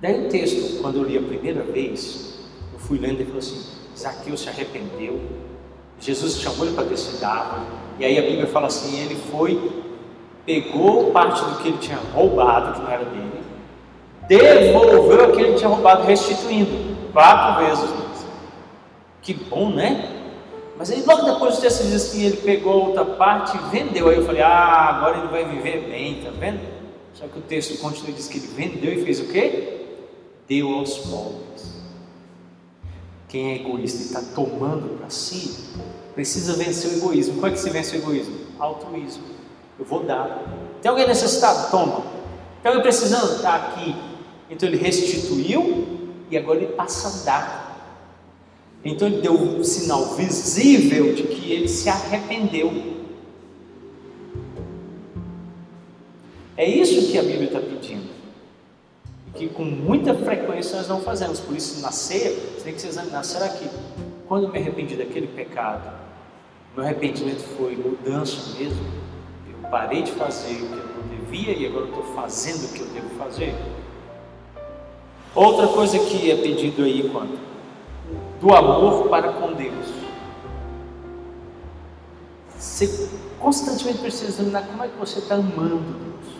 Speaker 1: Daí o texto, quando eu li a primeira vez, eu fui lendo e falou assim: Zaqueu se arrependeu, Jesus chamou ele para descer da árvore, e aí a Bíblia fala assim: ele foi, pegou parte do que ele tinha roubado, que não era dele, devolveu aquilo que ele tinha roubado, restituindo quatro vezes. Que bom, né? Mas aí logo depois o texto diz assim, ele pegou outra parte e vendeu. Aí eu falei, ah, agora ele vai viver bem, tá vendo? Só que o texto continua e diz que ele vendeu e fez o quê? Deu aos pobres. Quem é egoísta e está tomando para si, precisa vencer o egoísmo. Como é que se vence o egoísmo? Altruísmo. Eu vou dar. Tem alguém necessitado? Toma. Tem alguém precisando? Está aqui. Então ele restituiu e agora ele passa a dar. Então ele deu um sinal visível de que ele se arrependeu. É isso que a Bíblia está pedindo. Que com muita frequência nós não fazemos. Por isso, na ceia, você tem que se examinar: será que quando eu me arrependi daquele pecado, meu arrependimento foi mudança mesmo? Parei de fazer o que eu não devia e agora estou fazendo o que eu devo fazer? Outra coisa que é pedido aí quanto do amor para com Deus. Você constantemente precisa examinar como é que você está amando Deus.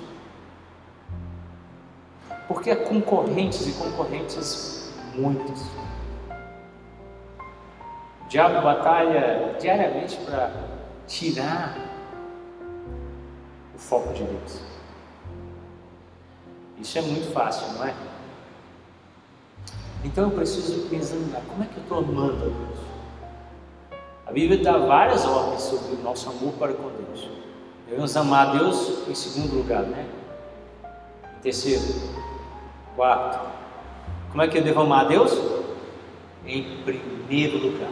Speaker 1: Porque há concorrentes e concorrentes muitas. O diabo batalha diariamente para tirar o foco de Deus. Isso é muito fácil, não é? Então eu preciso examinar como é que eu estou amando a Deus. A Bíblia dá várias ordens sobre o nosso amor para com Deus. Devemos amar a Deus em segundo lugar, né? Em terceiro, quarto. Como é que eu devo amar a Deus? Em primeiro lugar.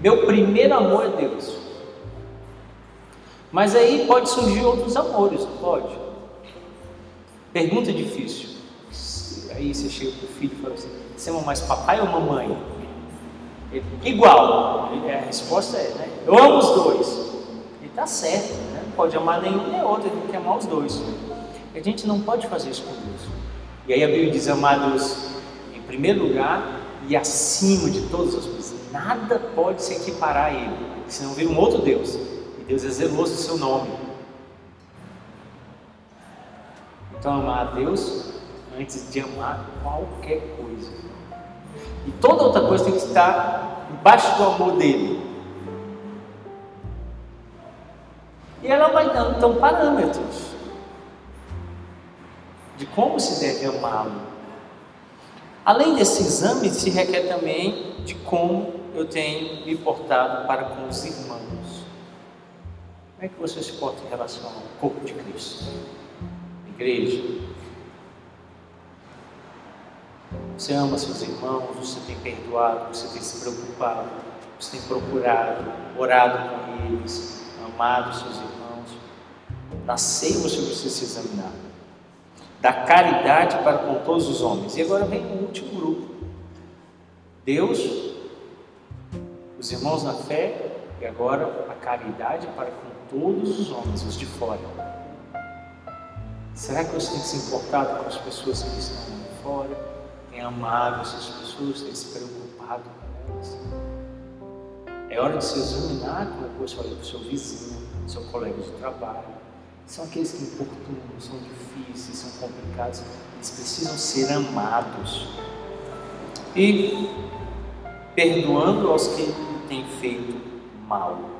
Speaker 1: Meu primeiro amor é Deus. Mas aí pode surgir outros amores, pode? Pergunta difícil. Aí você chega o filho e fala assim: Você ama mais papai ou mamãe? Ele, igual. a resposta é: né? Eu amo os dois. Ele está certo, né? pode amar nenhum nem outro, ele tem que amar os dois. A gente não pode fazer isso com Deus. E aí a Bíblia diz: Amar Deus em primeiro lugar e acima de todas as coisas. Nada pode se equiparar a Ele, senão vira um outro Deus. Deus é zeloso do seu nome. Então, amar a Deus antes de amar qualquer coisa. E toda outra coisa tem que estar embaixo do amor dele. E ela vai dando então parâmetros de como se deve amá-lo. Além desse exame, se requer também de como eu tenho me portado para com os irmãos. Como é que você se porta em relação ao corpo de Cristo? Igreja, Você ama seus irmãos, você tem perdoado, você tem se preocupado, você tem procurado, orado com eles, amado seus irmãos. Na você precisa se examinar. Da caridade para com todos os homens. E agora vem o último grupo. Deus, os irmãos na fé e agora a caridade para com todos os homens, os de fora. Será que você tem se importado com as pessoas que estão de fora? tem amado essas pessoas, tem se preocupado com elas. É hora de se examinar, como eu falei, para o seu vizinho, seu colega de trabalho. São aqueles que importunam, são difíceis, são complicados, eles precisam ser amados. E perdoando aos que têm feito mal.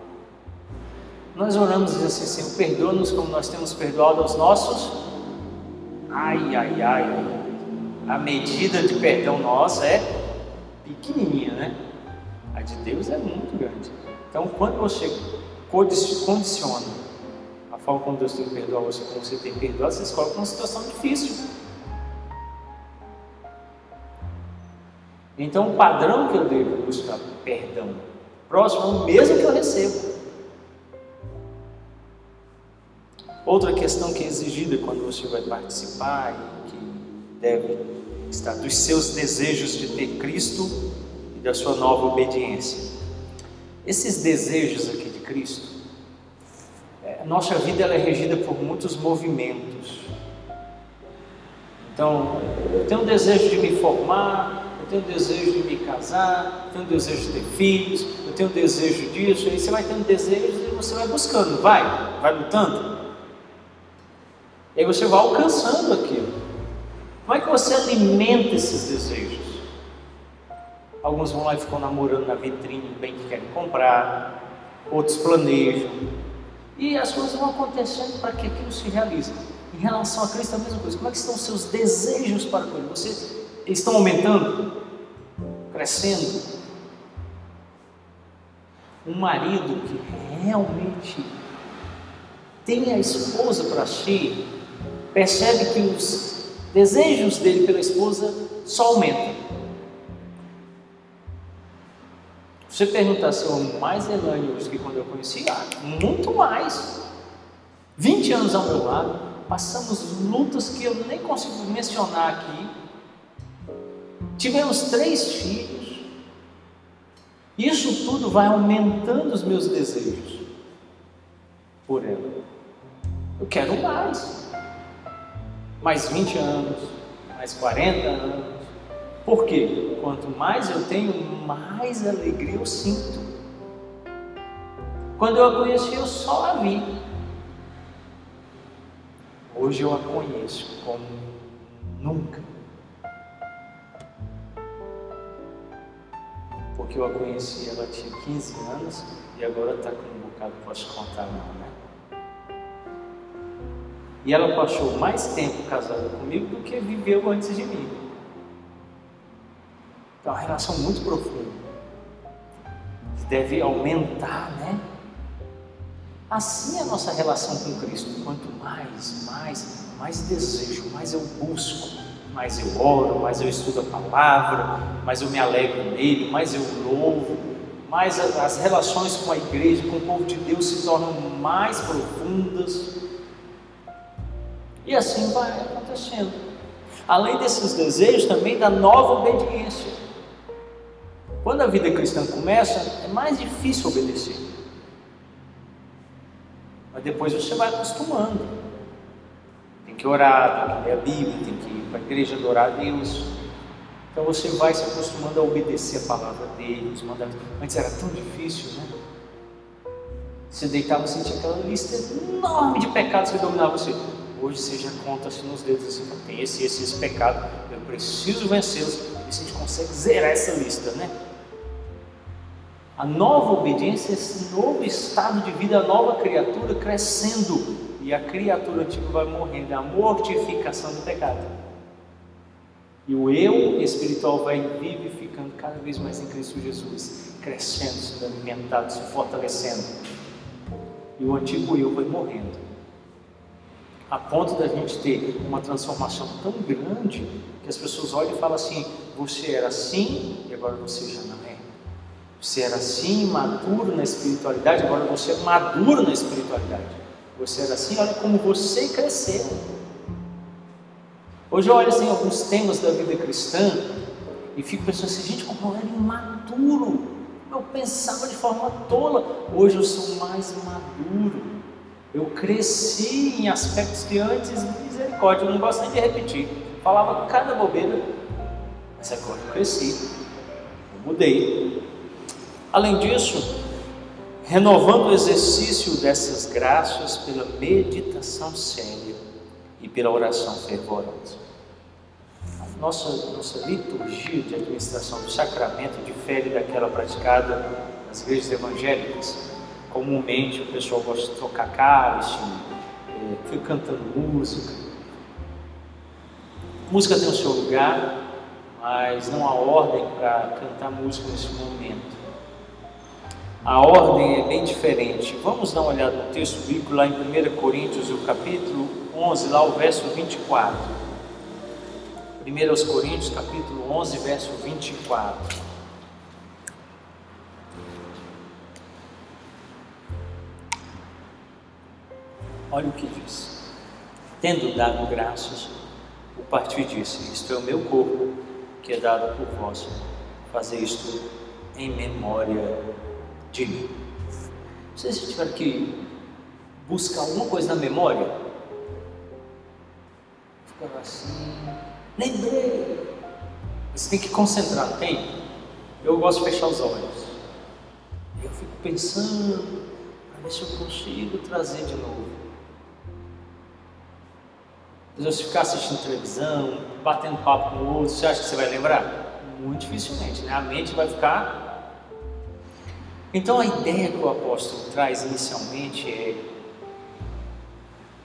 Speaker 1: Nós oramos e assim, Senhor, perdoa-nos como nós temos perdoado aos nossos. Ai, ai, ai, a medida de perdão nossa é pequenininha, né? A de Deus é muito grande. Então, quando você condiciona a forma como Deus tem que perdoar você, como você tem perdoado, você se coloca numa situação difícil. Então, o padrão que eu devo buscar perdão próximo é o mesmo que eu recebo. Outra questão que é exigida quando você vai participar e que deve estar dos seus desejos de ter Cristo e da sua nova obediência. Esses desejos aqui de Cristo, é, a nossa vida ela é regida por muitos movimentos. Então, eu tenho o desejo de me formar, eu tenho o desejo de me casar, eu tenho o desejo de ter filhos, eu tenho o desejo disso, aí você vai tendo desejos e você vai buscando, vai, vai lutando. E aí você vai alcançando aquilo. Como é que você alimenta esses desejos? Alguns vão lá e ficam namorando na vitrine bem que querem comprar, outros planejam. E as coisas vão acontecendo para que aquilo se realize. Em relação a Cristo, é a mesma coisa. Como é que estão os seus desejos para com Ele? Você, estão aumentando? Crescendo? Um marido que realmente tem a esposa para si, percebe que os desejos dele pela esposa só aumentam. você perguntar se eu mais hoje que quando eu conheci, ah, muito mais. 20 anos ao meu lado, passamos lutas que eu nem consigo mencionar aqui. Tivemos três filhos. Isso tudo vai aumentando os meus desejos por ela. Eu quero mais. Mais 20 anos, mais 40 anos. Por quê? Quanto mais eu tenho, mais alegria eu sinto. Quando eu a conheci, eu só a vi. Hoje eu a conheço como nunca. Porque eu a conheci, ela tinha 15 anos e agora está com um bocado, posso contar não? E ela passou mais tempo casada comigo do que viveu antes de mim. Então, é uma relação muito profunda. Deve aumentar, né? Assim é a nossa relação com Cristo. Quanto mais, mais, mais desejo, mais eu busco, mais eu oro, mais eu estudo a palavra, mais eu me alegro nele, mais eu louvo, mais as relações com a igreja, com o povo de Deus se tornam mais profundas. E assim vai acontecendo. Além desses desejos, também da nova obediência. Quando a vida cristã começa, é mais difícil obedecer. Mas depois você vai acostumando. Tem que orar, tem que ler a Bíblia, tem que ir para a igreja adorar a Deus. Então você vai se acostumando a obedecer a palavra dele, os mandamentos. Antes era tão difícil, né? Você deitava e sentia aquela lista enorme de pecados que dominavam você. Hoje já conta-se nos dedos assim, tem esse, esse, esse pecado, eu preciso vencê-los. E a gente consegue zerar essa lista, né? A nova obediência, esse novo estado de vida, a nova criatura crescendo e a criatura antiga vai morrendo, a mortificação do pecado. E o eu espiritual vai vivificando cada vez mais em Cristo Jesus, crescendo, sendo alimentado, se fortalecendo. E o antigo eu vai morrendo. A ponto da gente ter uma transformação tão grande que as pessoas olham e falam assim: você era assim e agora você já não você era assim, maduro na espiritualidade, agora você é maduro na espiritualidade. Você era assim, olha como você cresceu. Hoje eu olho assim alguns temas da vida cristã e fico pensando assim, gente, como eu era imaturo. Eu pensava de forma tola. Hoje eu sou mais maduro. Eu cresci em aspectos que antes, misericórdia, eu não gosto nem de repetir. Falava cada bobeira, mas agora eu cresci. Eu mudei. Além disso, renovando o exercício dessas graças pela meditação séria e pela oração fervorosa. A nossa, nossa liturgia de administração do sacramento difere daquela praticada nas igrejas evangélicas. Comumente o pessoal gosta de tocar cálice, é, fica cantando música. Música tem o seu lugar, mas não há ordem para cantar música nesse momento a ordem é bem diferente. Vamos dar uma olhada no texto bíblico lá em 1 Coríntios, o capítulo 11, lá o verso 24. 1 Coríntios, capítulo 11, verso 24. Olha o que diz. Tendo dado graças, o partido disse: Isto é o meu corpo, que é dado por vós. Fazer isto em memória de mim. Se você tiver que buscar alguma coisa na memória, fica assim, lembrei. Você tem que concentrar, tem? Eu gosto de fechar os olhos. Eu fico pensando, para ver se eu consigo trazer de novo. Mas se ficar assistindo televisão, batendo papo com o outro, você acha que você vai lembrar? Muito dificilmente, né? A mente vai ficar então a ideia que o apóstolo traz inicialmente é: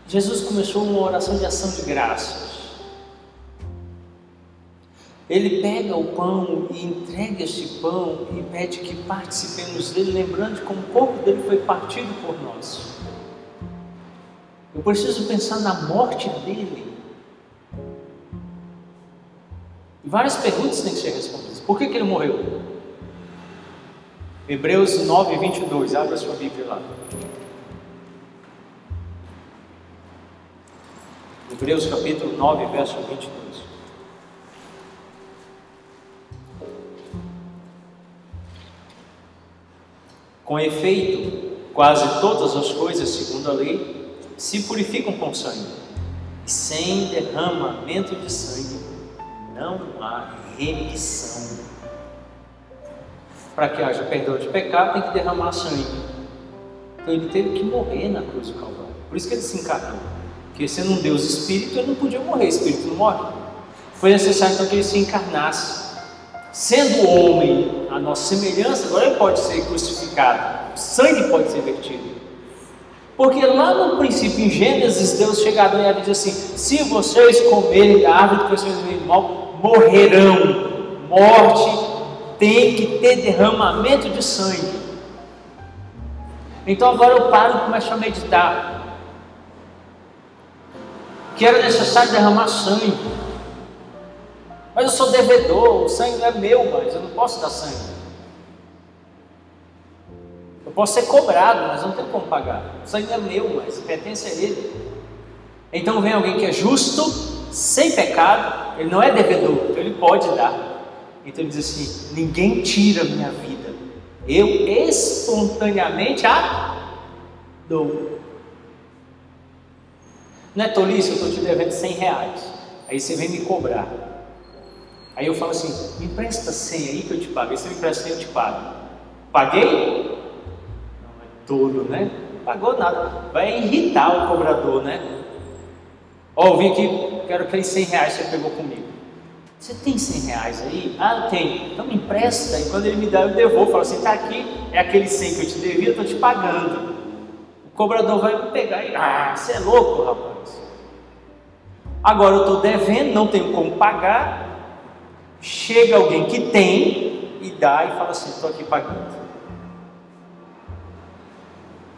Speaker 1: Jesus começou uma oração de ação de graças. Ele pega o pão e entrega este pão e pede que participemos dele, lembrando de como o corpo dele foi partido por nós. Eu preciso pensar na morte dele. E várias perguntas têm que ser respondidas. Por que, que ele morreu? Hebreus 9, 22. Abra sua Bíblia lá. Hebreus capítulo 9, verso 22. Com efeito, quase todas as coisas, segundo a lei, se purificam com sangue, e sem derramamento de sangue não há remissão. Para que haja perdão de pecado, tem que derramar sangue. Então ele teve que morrer na cruz do Calvário. Por isso que ele se encarnou. Porque sendo um Deus espírito, ele não podia morrer, espírito não morre. Foi necessário então que ele se encarnasse Sendo homem a nossa semelhança, agora ele pode ser crucificado, o sangue pode ser vertido. Porque lá no princípio, em Gênesis, Deus chega a Adão e diz assim: se vocês comerem da árvore do conhecimento do mal, morrerão. Morte tem que ter derramamento de sangue. Então agora eu paro e começo a meditar. Que era necessário derramar sangue. Mas eu sou devedor, o sangue não é meu mas eu não posso dar sangue. Posso ser cobrado, mas não tenho como pagar. O sangue é meu, mas pertence a ele. Então vem alguém que é justo, sem pecado, ele não é devedor, então ele pode dar. Então ele diz assim: ninguém tira minha vida, eu espontaneamente a dou. Não é tolice, eu estou te devendo 100 reais. Aí você vem me cobrar. Aí eu falo assim: me empresta 100 aí que eu te pago. Aí você me empresta 100 eu te pago. Paguei? Tolo, né? Pagou nada. Vai irritar o cobrador, né? Ó, oh, vim aqui, quero aqueles 100 reais que você pegou comigo. Você tem 100 reais aí? Ah, tenho. Então me empresta. E quando ele me dá, eu devolvo. Falo assim: tá aqui, é aquele 100 que eu te devia, eu estou te pagando. O cobrador vai pegar e, ah, você é louco, rapaz. Agora eu estou devendo, não tenho como pagar, chega alguém que tem e dá e fala assim: estou aqui pagando.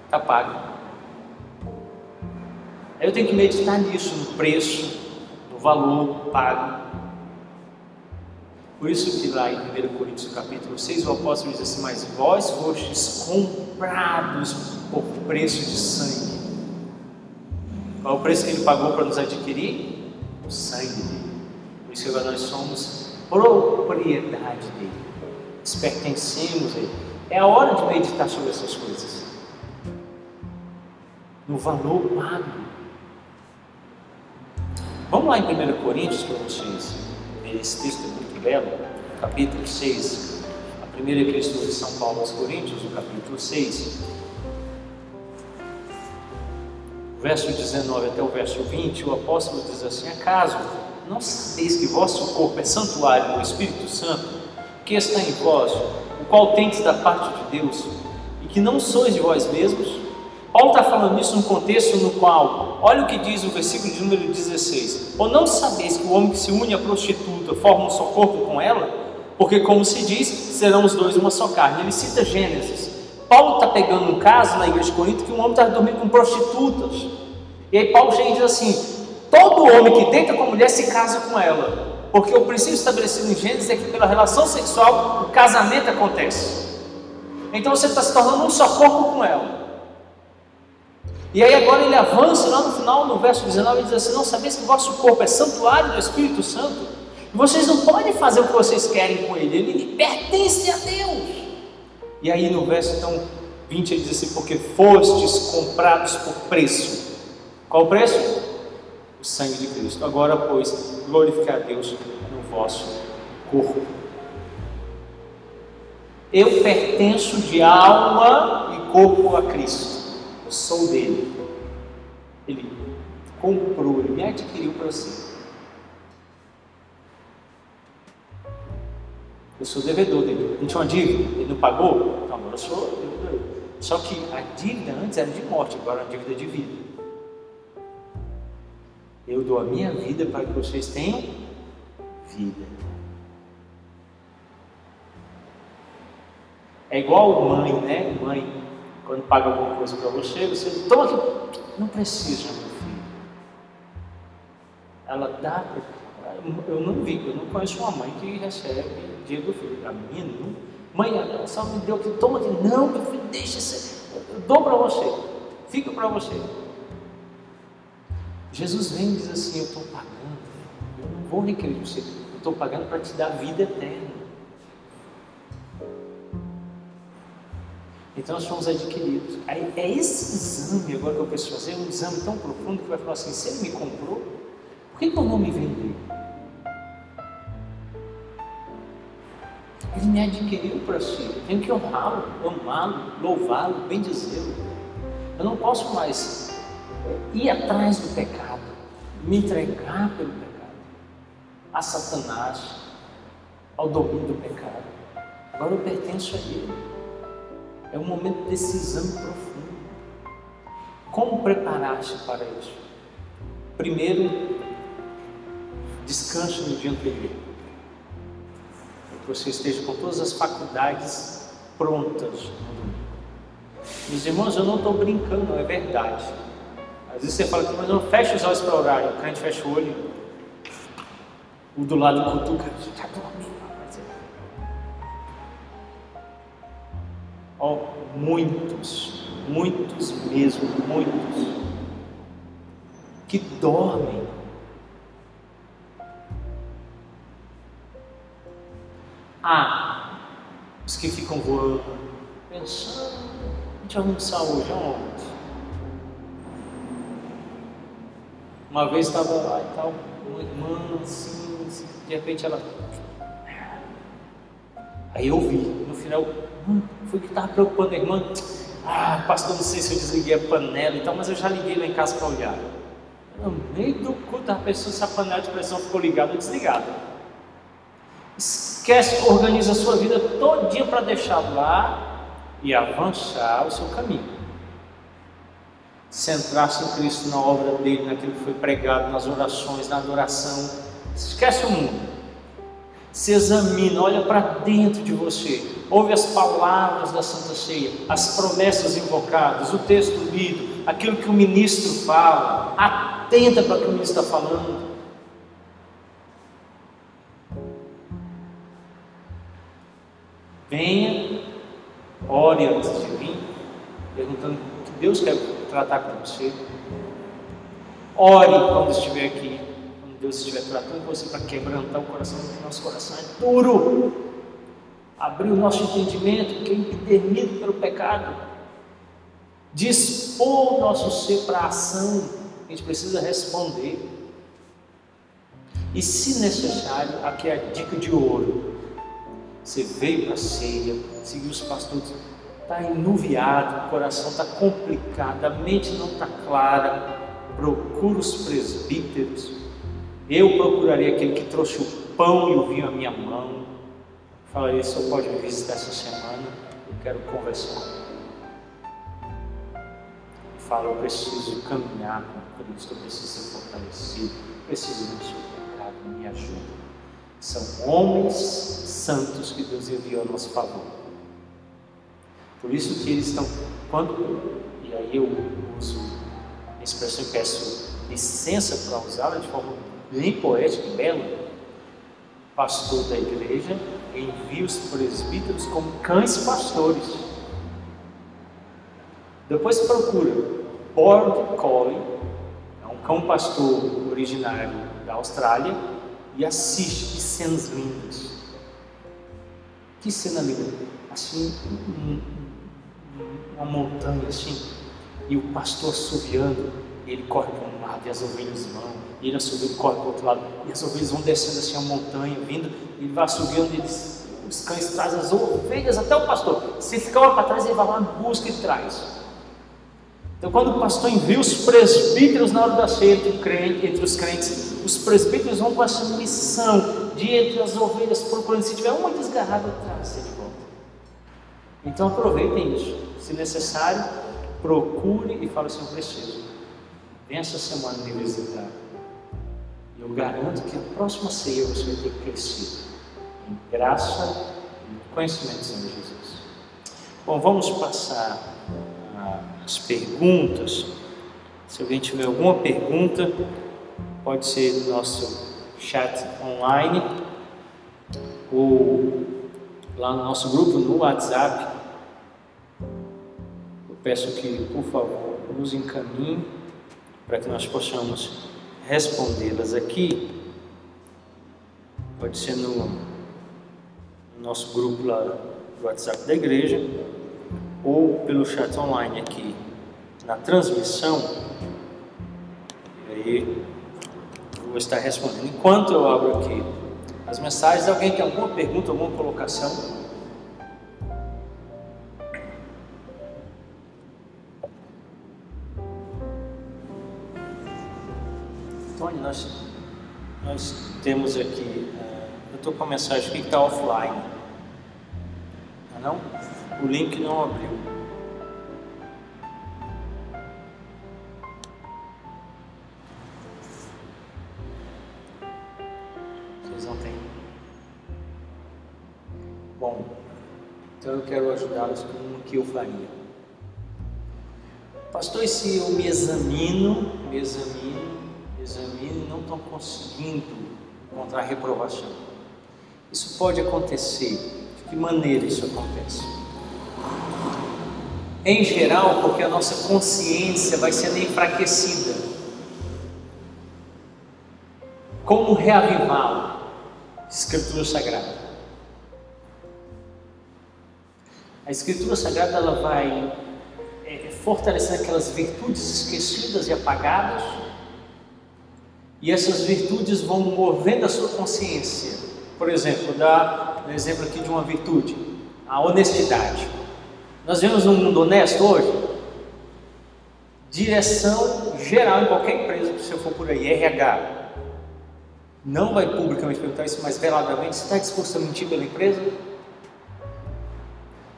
Speaker 1: Está pago. Aí eu tenho que meditar nisso, no preço, no valor pago. Por isso que lá em 1 Coríntios capítulo 6 o apóstolo diz assim, mas vós fostes comprados por preço de sangue. Qual é o preço que ele pagou para nos adquirir? O sangue dele. Por isso que agora nós somos propriedade dele. Nós pertencemos a ele. É a hora de meditar sobre essas coisas. No valor pago. Vamos lá em 1 Coríntios para vocês esse texto é muito belo, capítulo 6. A primeira epístola de São Paulo aos Coríntios, o capítulo 6. Verso 19 até o verso 20, o apóstolo diz assim: Acaso não sabeis que vosso corpo é santuário do Espírito Santo, que está em vós, o qual tendes da parte de Deus, e que não sois de vós mesmos? Paulo está falando isso num contexto no qual, olha o que diz o versículo de número 16: Ou não sabeis que o homem que se une à prostituta forma um só corpo com ela? Porque, como se diz, serão os dois uma só carne. Ele cita Gênesis. Paulo está pegando um caso na igreja de Corinto que um homem está dormindo com prostitutas. E aí Paulo chega e diz assim: Todo homem que deita com a mulher se casa com ela. Porque o princípio estabelecido em Gênesis é que pela relação sexual o casamento acontece. Então você está se tornando um só corpo com ela. E aí agora ele avança lá no final, no verso 19, e diz assim: Não sabeis que o vosso corpo é santuário do Espírito Santo? E vocês não podem fazer o que vocês querem com ele, ele pertence a Deus. E aí no verso então 20 ele diz assim: Porque fostes comprados por preço. Qual o preço? o sangue de Cristo. Agora, pois, glorificar a Deus no vosso corpo. Eu pertenço de alma e corpo a Cristo. Sou dele. Ele comprou, ele me adquiriu para si. Eu sou devedor dele. Não tinha uma dívida? Ele não pagou? Então agora eu sou devedor. Só que a dívida antes era de morte, agora é uma dívida de vida. Eu dou a minha vida para que vocês tenham vida. É igual mãe, né? Mãe, quando paga alguma coisa para você, você toma aqui. Não precisa, meu filho. Ela dá. Eu não vi, eu não conheço uma mãe que recebe dia do filho. A minha não. Mãe, a só me deu toma aqui. Não, meu filho, deixa ser. Eu dou para você. Fica para você. Jesus vem e diz assim: Eu estou pagando. Eu não vou requerer você. Eu estou pagando para te dar vida eterna. Então nós fomos adquiridos. Aí, é esse exame agora que eu preciso fazer, um exame tão profundo que vai falar assim: se ele me comprou, por que, que eu vou me vender? Ele me adquiriu para si. Tenho que honrá-lo, amá-lo, louvá-lo, bendizê-lo. Eu não posso mais ir atrás do pecado, me entregar pelo pecado, a Satanás, ao domínio do pecado. Agora eu pertenço a Ele. É um momento de decisão profundo. Como preparar-se para isso? Primeiro, descanse no dia anterior. Que você esteja com todas as faculdades prontas. Meus irmãos, eu não estou brincando, é verdade. Às vezes você fala que mas não fecha os olhos para orar, o crente fecha o olho, o do lado cutuca, já dormiu. Ó, oh, muitos, muitos mesmo, muitos, que dormem. Ah, os que ficam voando, pensando, a gente almoçar hoje aonde? Uma vez estava lá e tal, uma irmã assim, assim, de repente ela. Aí eu vi, no final, Hum, foi o que estava preocupando a irmã. Ah, pastor, não sei se eu desliguei a panela e tal, mas eu já liguei lá em casa para olhar. No meio do culto, a pessoa, se a panela de pressão ficou ligada ou desligada. Esquece, organiza a sua vida todo dia para deixar lá e avançar o seu caminho. Centrar-se em Cristo na obra dele, naquilo que foi pregado, nas orações, na adoração. Esquece o mundo. Se examina, olha para dentro de você ouve as palavras da Santa Ceia, as promessas invocadas, o texto lido, aquilo que o ministro fala, atenta para o que o ministro está falando. Venha, ore antes de vir, perguntando o que Deus quer tratar com você. Ore quando estiver aqui, quando Deus estiver tratando você para quebrantar o coração, porque nosso coração é duro abrir o nosso entendimento, que é empedernido pelo pecado, dispor o nosso ser para a ação, a gente precisa responder. E se necessário, aqui é a dica de ouro. Você veio para a ceia, seguiu os pastores, está enuviado, o coração está complicado, a mente não está clara. Procura os presbíteros. Eu procuraria aquele que trouxe o pão e o vinho à minha mão Falaria, se eu pode me visitar essa semana, eu quero conversar. Fala, eu preciso caminhar com Cristo, eu preciso ser fortalecido, preciso do seu pecado, me ajuda. São homens santos que Deus enviou a nosso favor. Por isso que eles estão, quando, e aí eu uso a expressão e peço licença para usá-la de forma bem poética e bela, pastor da igreja envia os presbíteros como cães pastores. Depois procura Border Collie, é um cão pastor originário da Austrália, e assiste que cenas lindas. Que cena linda! Assim, uma montanha assim, e o pastor assoviando, ele corre para um lado e as ovelhas vão, e ele assoviando corre para o outro lado, e as ovelhas vão descendo assim a montanha, vindo, e ele vai assoviando, e os cães trazem as ovelhas até o pastor. Se ficar lá para trás, ele vai lá, busca e traz. Então, quando o pastor envia os presbíteros na hora da ceia entre, entre os crentes, os presbíteros vão com essa missão de entre as ovelhas procurando. Se tiver uma desgarrada, traz de volta. Então, aproveitem isso. Se necessário, procure e fale assim: Eu preciso. Vem essa semana me visitar. E eu garanto que a próxima ceia você vai ter crescido em graça e conhecimento Senhor Jesus. Bom, vamos passar as perguntas. Se alguém tiver alguma pergunta, pode ser no nosso chat online ou lá no nosso grupo no WhatsApp. Eu peço que, por favor, nos encaminhe para que nós possamos respondê-las aqui. Pode ser no, no nosso grupo lá do WhatsApp da igreja ou pelo chat online aqui na transmissão. E aí eu vou estar respondendo. Enquanto eu abro aqui as mensagens, alguém tem alguma pergunta, alguma colocação? Nós, nós temos aqui, uh, eu estou com a mensagem que está offline. Não, é não? O link não abriu. Então eu quero ajudá-los com o que eu faria. Pastor, e se eu me examino, me examino, e estou conseguindo encontrar reprovação? Isso pode acontecer. De que maneira isso acontece? Em geral, porque a nossa consciência vai sendo enfraquecida. Como reavivá-la? Escritura Sagrada. A Escritura Sagrada ela vai é, fortalecendo aquelas virtudes esquecidas e apagadas, e essas virtudes vão movendo a sua consciência. Por exemplo, dá um exemplo aqui de uma virtude, a honestidade. Nós vemos um mundo honesto hoje? Direção geral em qualquer empresa que você for por aí, RH. Não vai publicamente perguntar isso, mas veladamente, você está disposto a mentir pela empresa?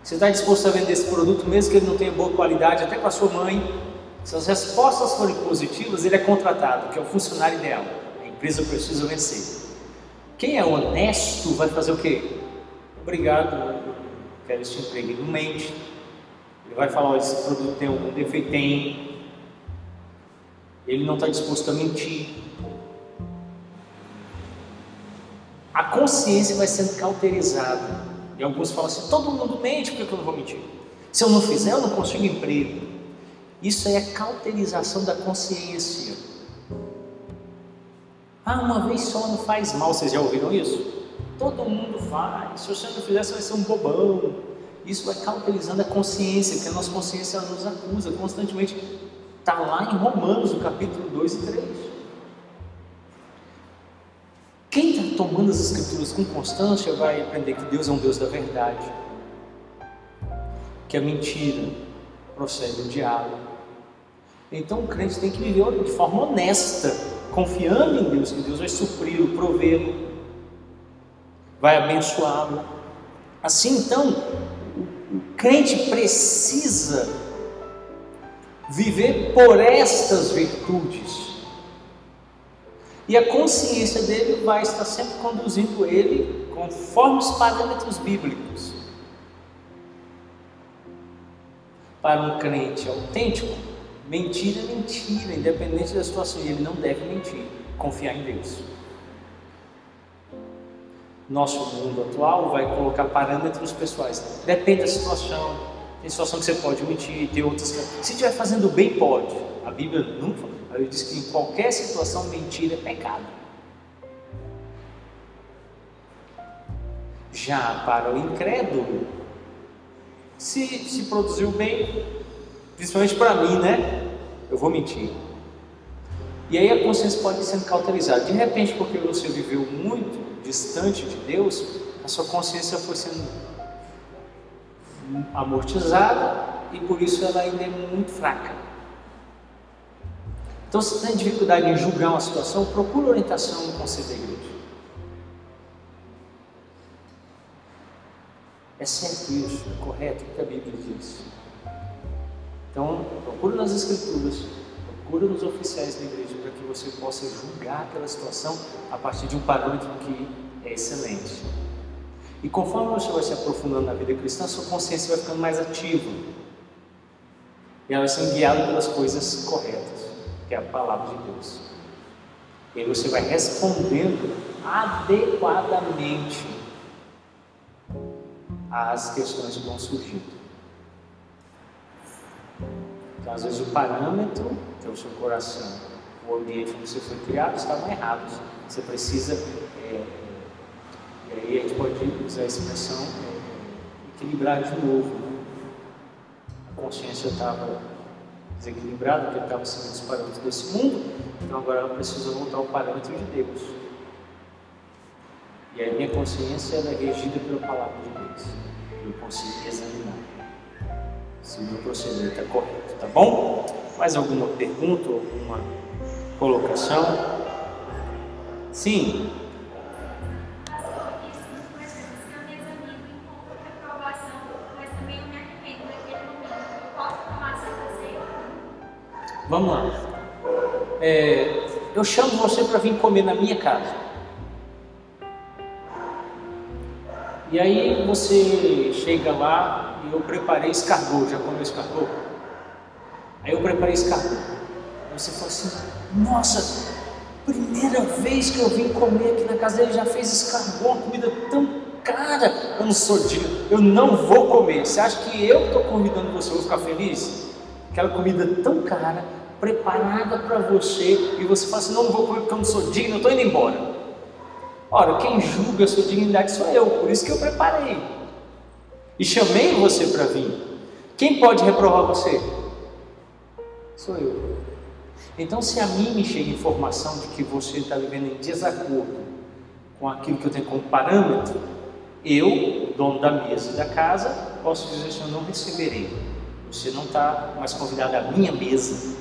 Speaker 1: Você está disposto a vender esse produto mesmo que ele não tenha boa qualidade, até para sua mãe? Se as respostas forem positivas, ele é contratado, que é o funcionário ideal. A empresa precisa vencer. Quem é honesto vai fazer o quê? Obrigado, quero este emprego. Ele não mente. Ele vai falar: esse produto tem algum defeito? Tem. Ele não está disposto a mentir. A consciência vai sendo cauterizada e alguns falam assim: todo mundo mente, por que eu não vou mentir? Se eu não fizer, eu não consigo emprego. Isso é a cauterização da consciência. Ah, uma vez só não faz mal, vocês já ouviram isso? Todo mundo faz, se você não fizer, você vai ser um bobão. Isso vai cauterizando a consciência, porque a nossa consciência nos acusa constantemente. Está lá em Romanos, no capítulo 2 e 3. Quem está tomando as Escrituras com constância vai aprender que Deus é um Deus da verdade, que a mentira procede do diabo. Então o crente tem que viver de forma honesta, confiando em Deus, que Deus vai supri-lo, provê-lo, vai abençoá-lo. Assim então, o crente precisa viver por estas virtudes e a consciência dele vai estar sempre conduzindo ele conforme os parâmetros bíblicos. Para um crente autêntico, mentira é mentira, independente da situação, e ele não deve mentir, confiar em Deus. Nosso mundo atual vai colocar parâmetros pessoais, depende da situação. Tem situação que você pode mentir, tem outras que. Se estiver fazendo bem, pode. A Bíblia nunca ele diz que em qualquer situação mentira é pecado. Já para o incrédulo, se, se produziu bem, principalmente para mim, né? Eu vou mentir. E aí a consciência pode ser cauterizada. De repente, porque você viveu muito distante de Deus, a sua consciência foi sendo amortizada e por isso ela ainda é muito fraca. Então, se você tem dificuldade em julgar uma situação, procure orientação no conselho da igreja. É certo isso? É correto? O que a Bíblia diz? Então, procure nas Escrituras, procure nos oficiais da igreja para que você possa julgar aquela situação a partir de um parâmetro que é excelente. E conforme você vai se aprofundando na vida cristã, sua consciência vai ficando mais ativa. E ela vai sendo guiada pelas coisas corretas que é a palavra de Deus. E aí você vai respondendo adequadamente. às questões que vão surgindo. Então, às vezes, o parâmetro, que é o seu coração, o ambiente onde você foi criado, estavam errados. Você precisa, é, é, aí a gente pode usar a expressão, é, equilibrar de novo. Né? A consciência estava desequilibrada, porque estava seguindo os parâmetros desse mundo, então agora ela precisa voltar ao parâmetro de Deus. E a minha consciência é regida pela palavra de Deus. Eu consigo examinar se o meu proceder está correto, tá bom? Mais alguma pergunta, alguma colocação? Sim. Vamos lá. É, eu chamo você para vir comer na minha casa. E aí você chega lá e eu preparei escargot. Já comeu escargot? Aí eu preparei escargot. Aí você fala assim: Nossa, primeira vez que eu vim comer aqui na casa dele já fez escargot, uma comida tão cara. Eu não sou digno, eu não vou comer. Você acha que eu estou convidando você, eu vou ficar feliz? Aquela comida tão cara, preparada para você, e você fala assim: Não, vou comer porque eu não sou digno, eu estou indo embora. Ora, quem julga a sua dignidade sou eu, por isso que eu preparei. E chamei você para vir. Quem pode reprovar você? Sou eu. Então, se a mim me chega informação de que você está vivendo em desacordo com aquilo que eu tenho como parâmetro, eu, dono da mesa e da casa, posso dizer assim: eu não receberei. Você não está mais convidado à minha mesa.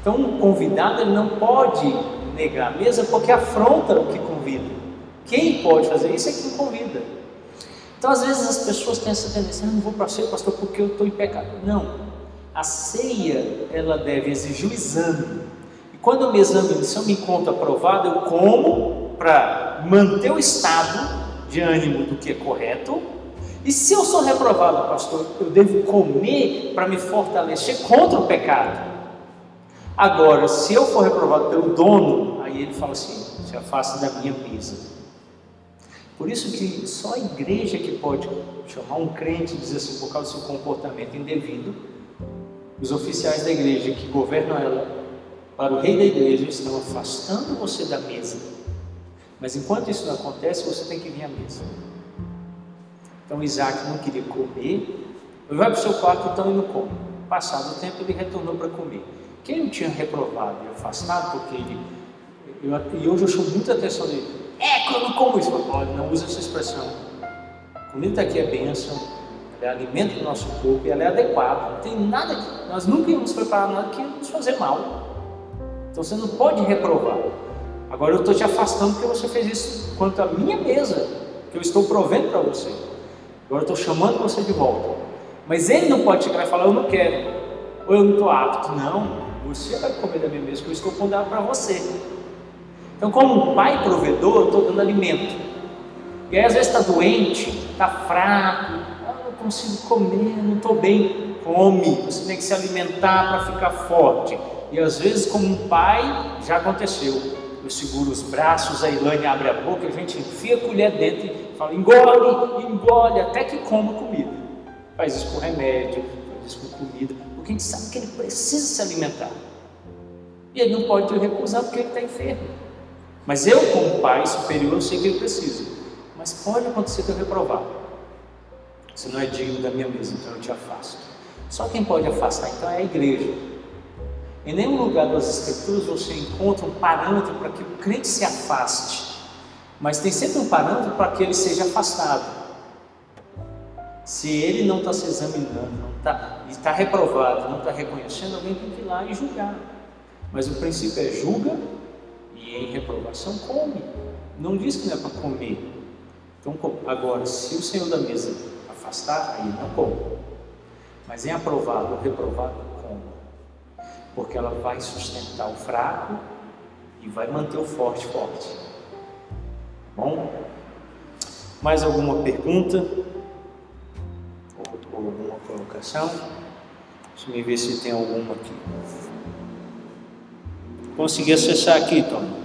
Speaker 1: Então, o convidado ele não pode negar a mesa porque afronta o que convida. Quem pode fazer isso é quem convida. Então, às vezes as pessoas têm essa tendência: eu não vou para a ceia, pastor, porque eu estou em pecado. Não. A ceia, ela deve exigir o exame. E quando eu me examino, se eu me encontro aprovado, eu como para manter o estado de ânimo do que é correto. E se eu sou reprovado, pastor, eu devo comer para me fortalecer contra o pecado. Agora, se eu for reprovado pelo dono, aí ele fala assim: se afasta da minha mesa. Por isso que só a igreja que pode chamar um crente e dizer assim, por causa do seu comportamento indevido, os oficiais da igreja que governam ela, para o rei da igreja, estão afastando você da mesa. Mas enquanto isso não acontece, você tem que vir à mesa. Então Isaac não queria comer, ele vai para o seu quarto então e não come. Passado o tempo, ele retornou para comer. Quem tinha reprovado e afastado, porque ele. Eu, e hoje eu chamo muita atenção dele. É, como isso. Olha, não usa essa expressão. Comida aqui é bênção, ela é alimento do nosso corpo e ela é adequada. Não tem nada que. Nós nunca íamos preparar nada que nos fazer mal. Então você não pode reprovar. Agora eu estou te afastando porque você fez isso quanto à minha mesa, que eu estou provendo para você. Agora eu estou chamando você de volta. Mas ele não pode chegar e falar, eu não quero, ou eu não estou apto. Não, você vai comer da minha mesa, que eu estou pondo para você. Então, como um pai provedor, eu estou dando alimento. E aí, às vezes, está doente, está fraco, ah, não consigo comer, não estou bem. Come, você tem que se alimentar para ficar forte. E às vezes, como um pai, já aconteceu. Eu seguro os braços, a Ilane abre a boca, a gente enfia a colher dentro e fala: engole, engole, até que coma comida. Faz isso com remédio, faz isso com comida porque a gente sabe que ele precisa se alimentar. E ele não pode recusar porque ele está enfermo. Mas eu, como pai superior, eu sei que ele precisa. Mas pode acontecer que eu reprovar. Você não é digno da minha mesa, então eu te afasto. Só quem pode afastar então é a igreja. Em nenhum lugar das Escrituras você encontra um parâmetro para que o crente se afaste, mas tem sempre um parâmetro para que ele seja afastado. Se ele não está se examinando, não está, está reprovado, não está reconhecendo, alguém tem que ir lá e julgar. Mas o princípio é julga e em reprovação come. Não diz que não é para comer. Então, agora, se o Senhor da mesa afastar, aí não come. Mas em aprovado ou reprovado, come. Porque ela vai sustentar o fraco e vai manter o forte forte. Bom? Mais alguma pergunta? alguma colocação? Deixa eu ver se tem alguma aqui. Consegui acessar aqui, Tom.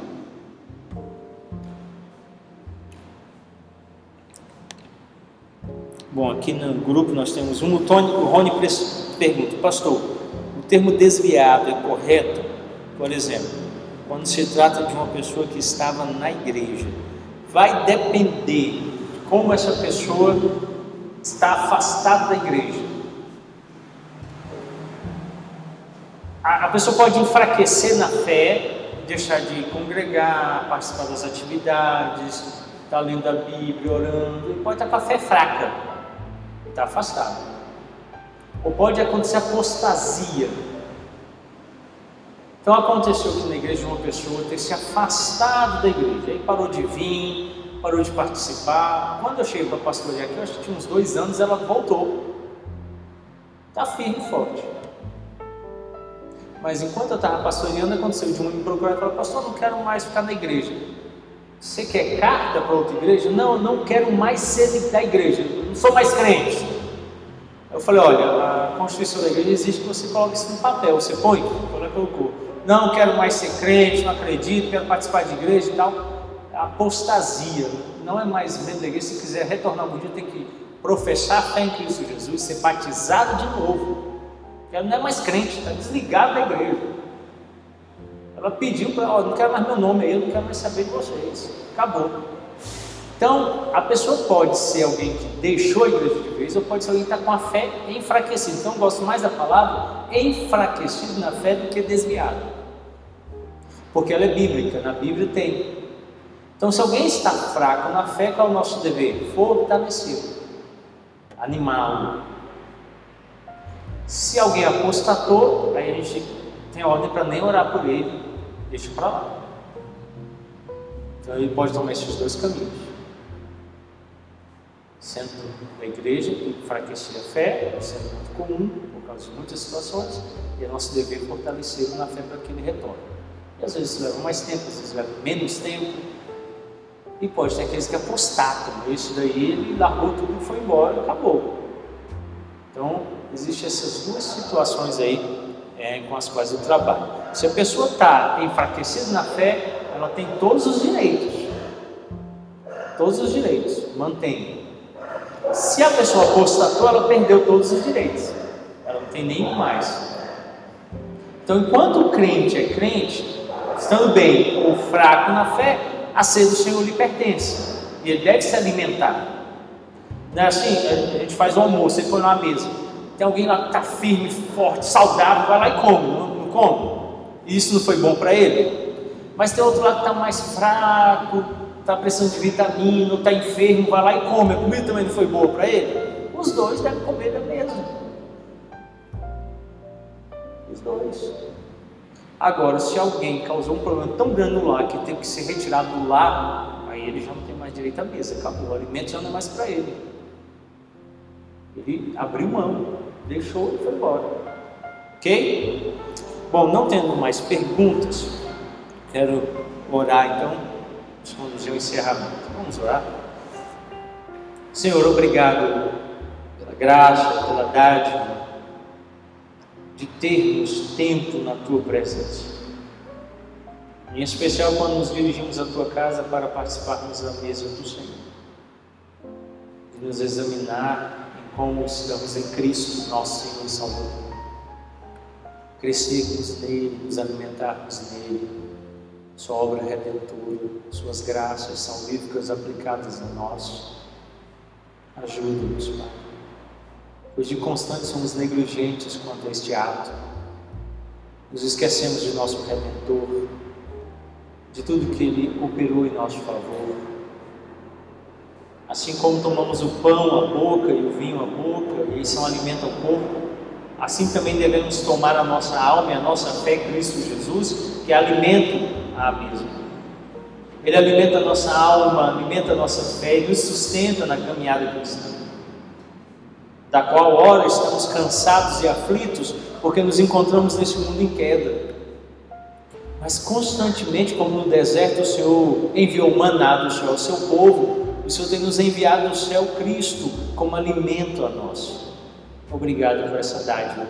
Speaker 1: Bom, aqui no grupo nós temos um, o, Tony, o Rony pergunta, pastor, o termo desviado é correto? Por exemplo, quando se trata de uma pessoa que estava na igreja, vai depender de como essa pessoa está afastada da igreja. A, a pessoa pode enfraquecer na fé, deixar de congregar, participar das atividades, estar tá lendo a Bíblia, orando, e pode estar com a fé fraca está afastado. Ou pode acontecer apostasia. Então aconteceu que na igreja uma pessoa ter se afastado da igreja, aí parou de vir, parou de participar. Quando eu cheguei para pastorear aqui, eu acho que tinha uns dois anos, ela voltou. Está firme e forte. Mas enquanto eu estava pastoreando, aconteceu de um me procurar e falar, pastor, não quero mais ficar na igreja. Você quer carta para outra igreja? Não, eu não quero mais ser da igreja, não sou mais crente. Eu falei, olha, a Constituição da igreja existe que você coloque isso no papel, você põe? Ela colocou. Não quero mais ser crente, não acredito, quero participar de igreja e tal. Apostasia, não é mais membro da igreja, se quiser retornar um dia tem que professar a fé em Cristo Jesus, ser batizado de novo. Ela não é mais crente, está desligado da igreja. Ela pediu para, ó, não quero mais meu nome aí, eu não quero mais saber de vocês. Acabou. Então, a pessoa pode ser alguém que deixou a igreja de vez, ou pode ser alguém que está com a fé enfraquecida. Então, eu gosto mais da palavra enfraquecido na fé do que desviado. Porque ela é bíblica, na Bíblia tem. Então, se alguém está fraco na fé, qual é o nosso dever? Fortalecê-lo, animá-lo. Se alguém apostatou, aí a gente tem ordem para nem orar por ele, deixa para lá. Então ele pode tomar esses dois caminhos sendo da igreja que enfraquecia a fé, sendo muito comum por causa de muitas situações, e é nosso dever fortalecê-lo na fé para que ele retorne. E às vezes leva mais tempo, às vezes leva menos tempo, e pode ter aqueles que apostatam, esse daí ele largou tudo e foi embora, acabou. Então, existem essas duas situações aí é, com as quais eu trabalho. Se a pessoa está enfraquecida na fé, ela tem todos os direitos. Todos os direitos, mantém. Se a pessoa apostatou, ela perdeu todos os direitos. Ela não tem nenhum mais. Então, enquanto o crente é crente, estando bem ou fraco na fé, a sede do Senhor lhe pertence. E ele deve se alimentar. Não é assim? A gente faz o almoço, ele põe numa mesa. Tem alguém lá que está firme, forte, saudável, vai lá e come. Não, não come? E isso não foi bom para ele? Mas tem outro lá que está mais fraco, está precisando de vitamina, está enfermo, vai lá e come. A comida também não foi boa para ele. Os dois devem comer da mesma. Os dois. Agora, se alguém causou um problema tão grande no lar que teve que ser retirado do lar, aí ele já não tem mais direito à mesa, acabou. O alimento já não é mais para ele. Ele abriu mão, deixou e foi embora. Ok? Bom, não tendo mais perguntas, quero orar então conduzir o encerramento. Vamos orar? Senhor, obrigado pela graça, pela dádiva de termos tempo na tua presença. Em especial quando nos dirigimos à tua casa para participarmos da mesa do Senhor. De nos examinar como estamos em Cristo, nosso Senhor e Salvador. Crescermos nele, nos alimentarmos nele sua obra redentora, Suas graças salvíficas aplicadas a nós. Ajuda-nos, Pai. Pois de constante somos negligentes quanto a este ato. Nos esquecemos de nosso Redentor, de tudo que Ele operou em nosso favor. Assim como tomamos o pão à boca e o vinho à boca, e é um alimento ao corpo, assim também devemos tomar a nossa alma e a nossa fé em Cristo Jesus, que é alimento à mesma. Ele alimenta a nossa alma, alimenta a nossa fé e nos sustenta na caminhada cristã, da qual ora estamos cansados e aflitos porque nos encontramos nesse mundo em queda. Mas constantemente, como no deserto, o Senhor enviou maná do céu ao seu povo, o Senhor tem nos enviado do céu Cristo como alimento a nós. Obrigado por essa dádiva.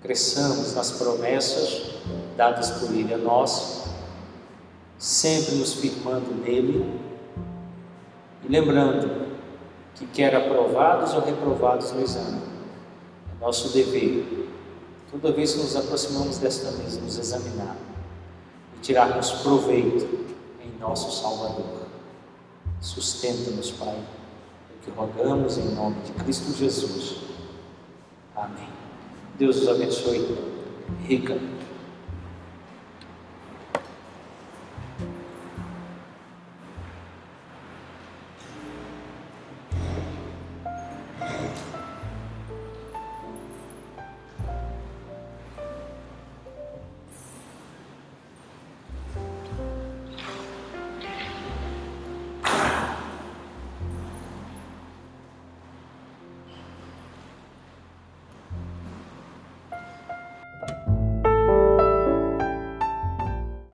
Speaker 1: Cresçamos nas promessas dadas por Ele a nós, sempre nos firmando nele e lembrando que quer aprovados ou reprovados no exame. É nosso dever, toda vez que nos aproximamos desta mesa, nos examinar e tirarmos proveito em nosso Salvador. Sustenta-nos, Pai, que rogamos em nome de Cristo Jesus. Amém. Deus os abençoe rica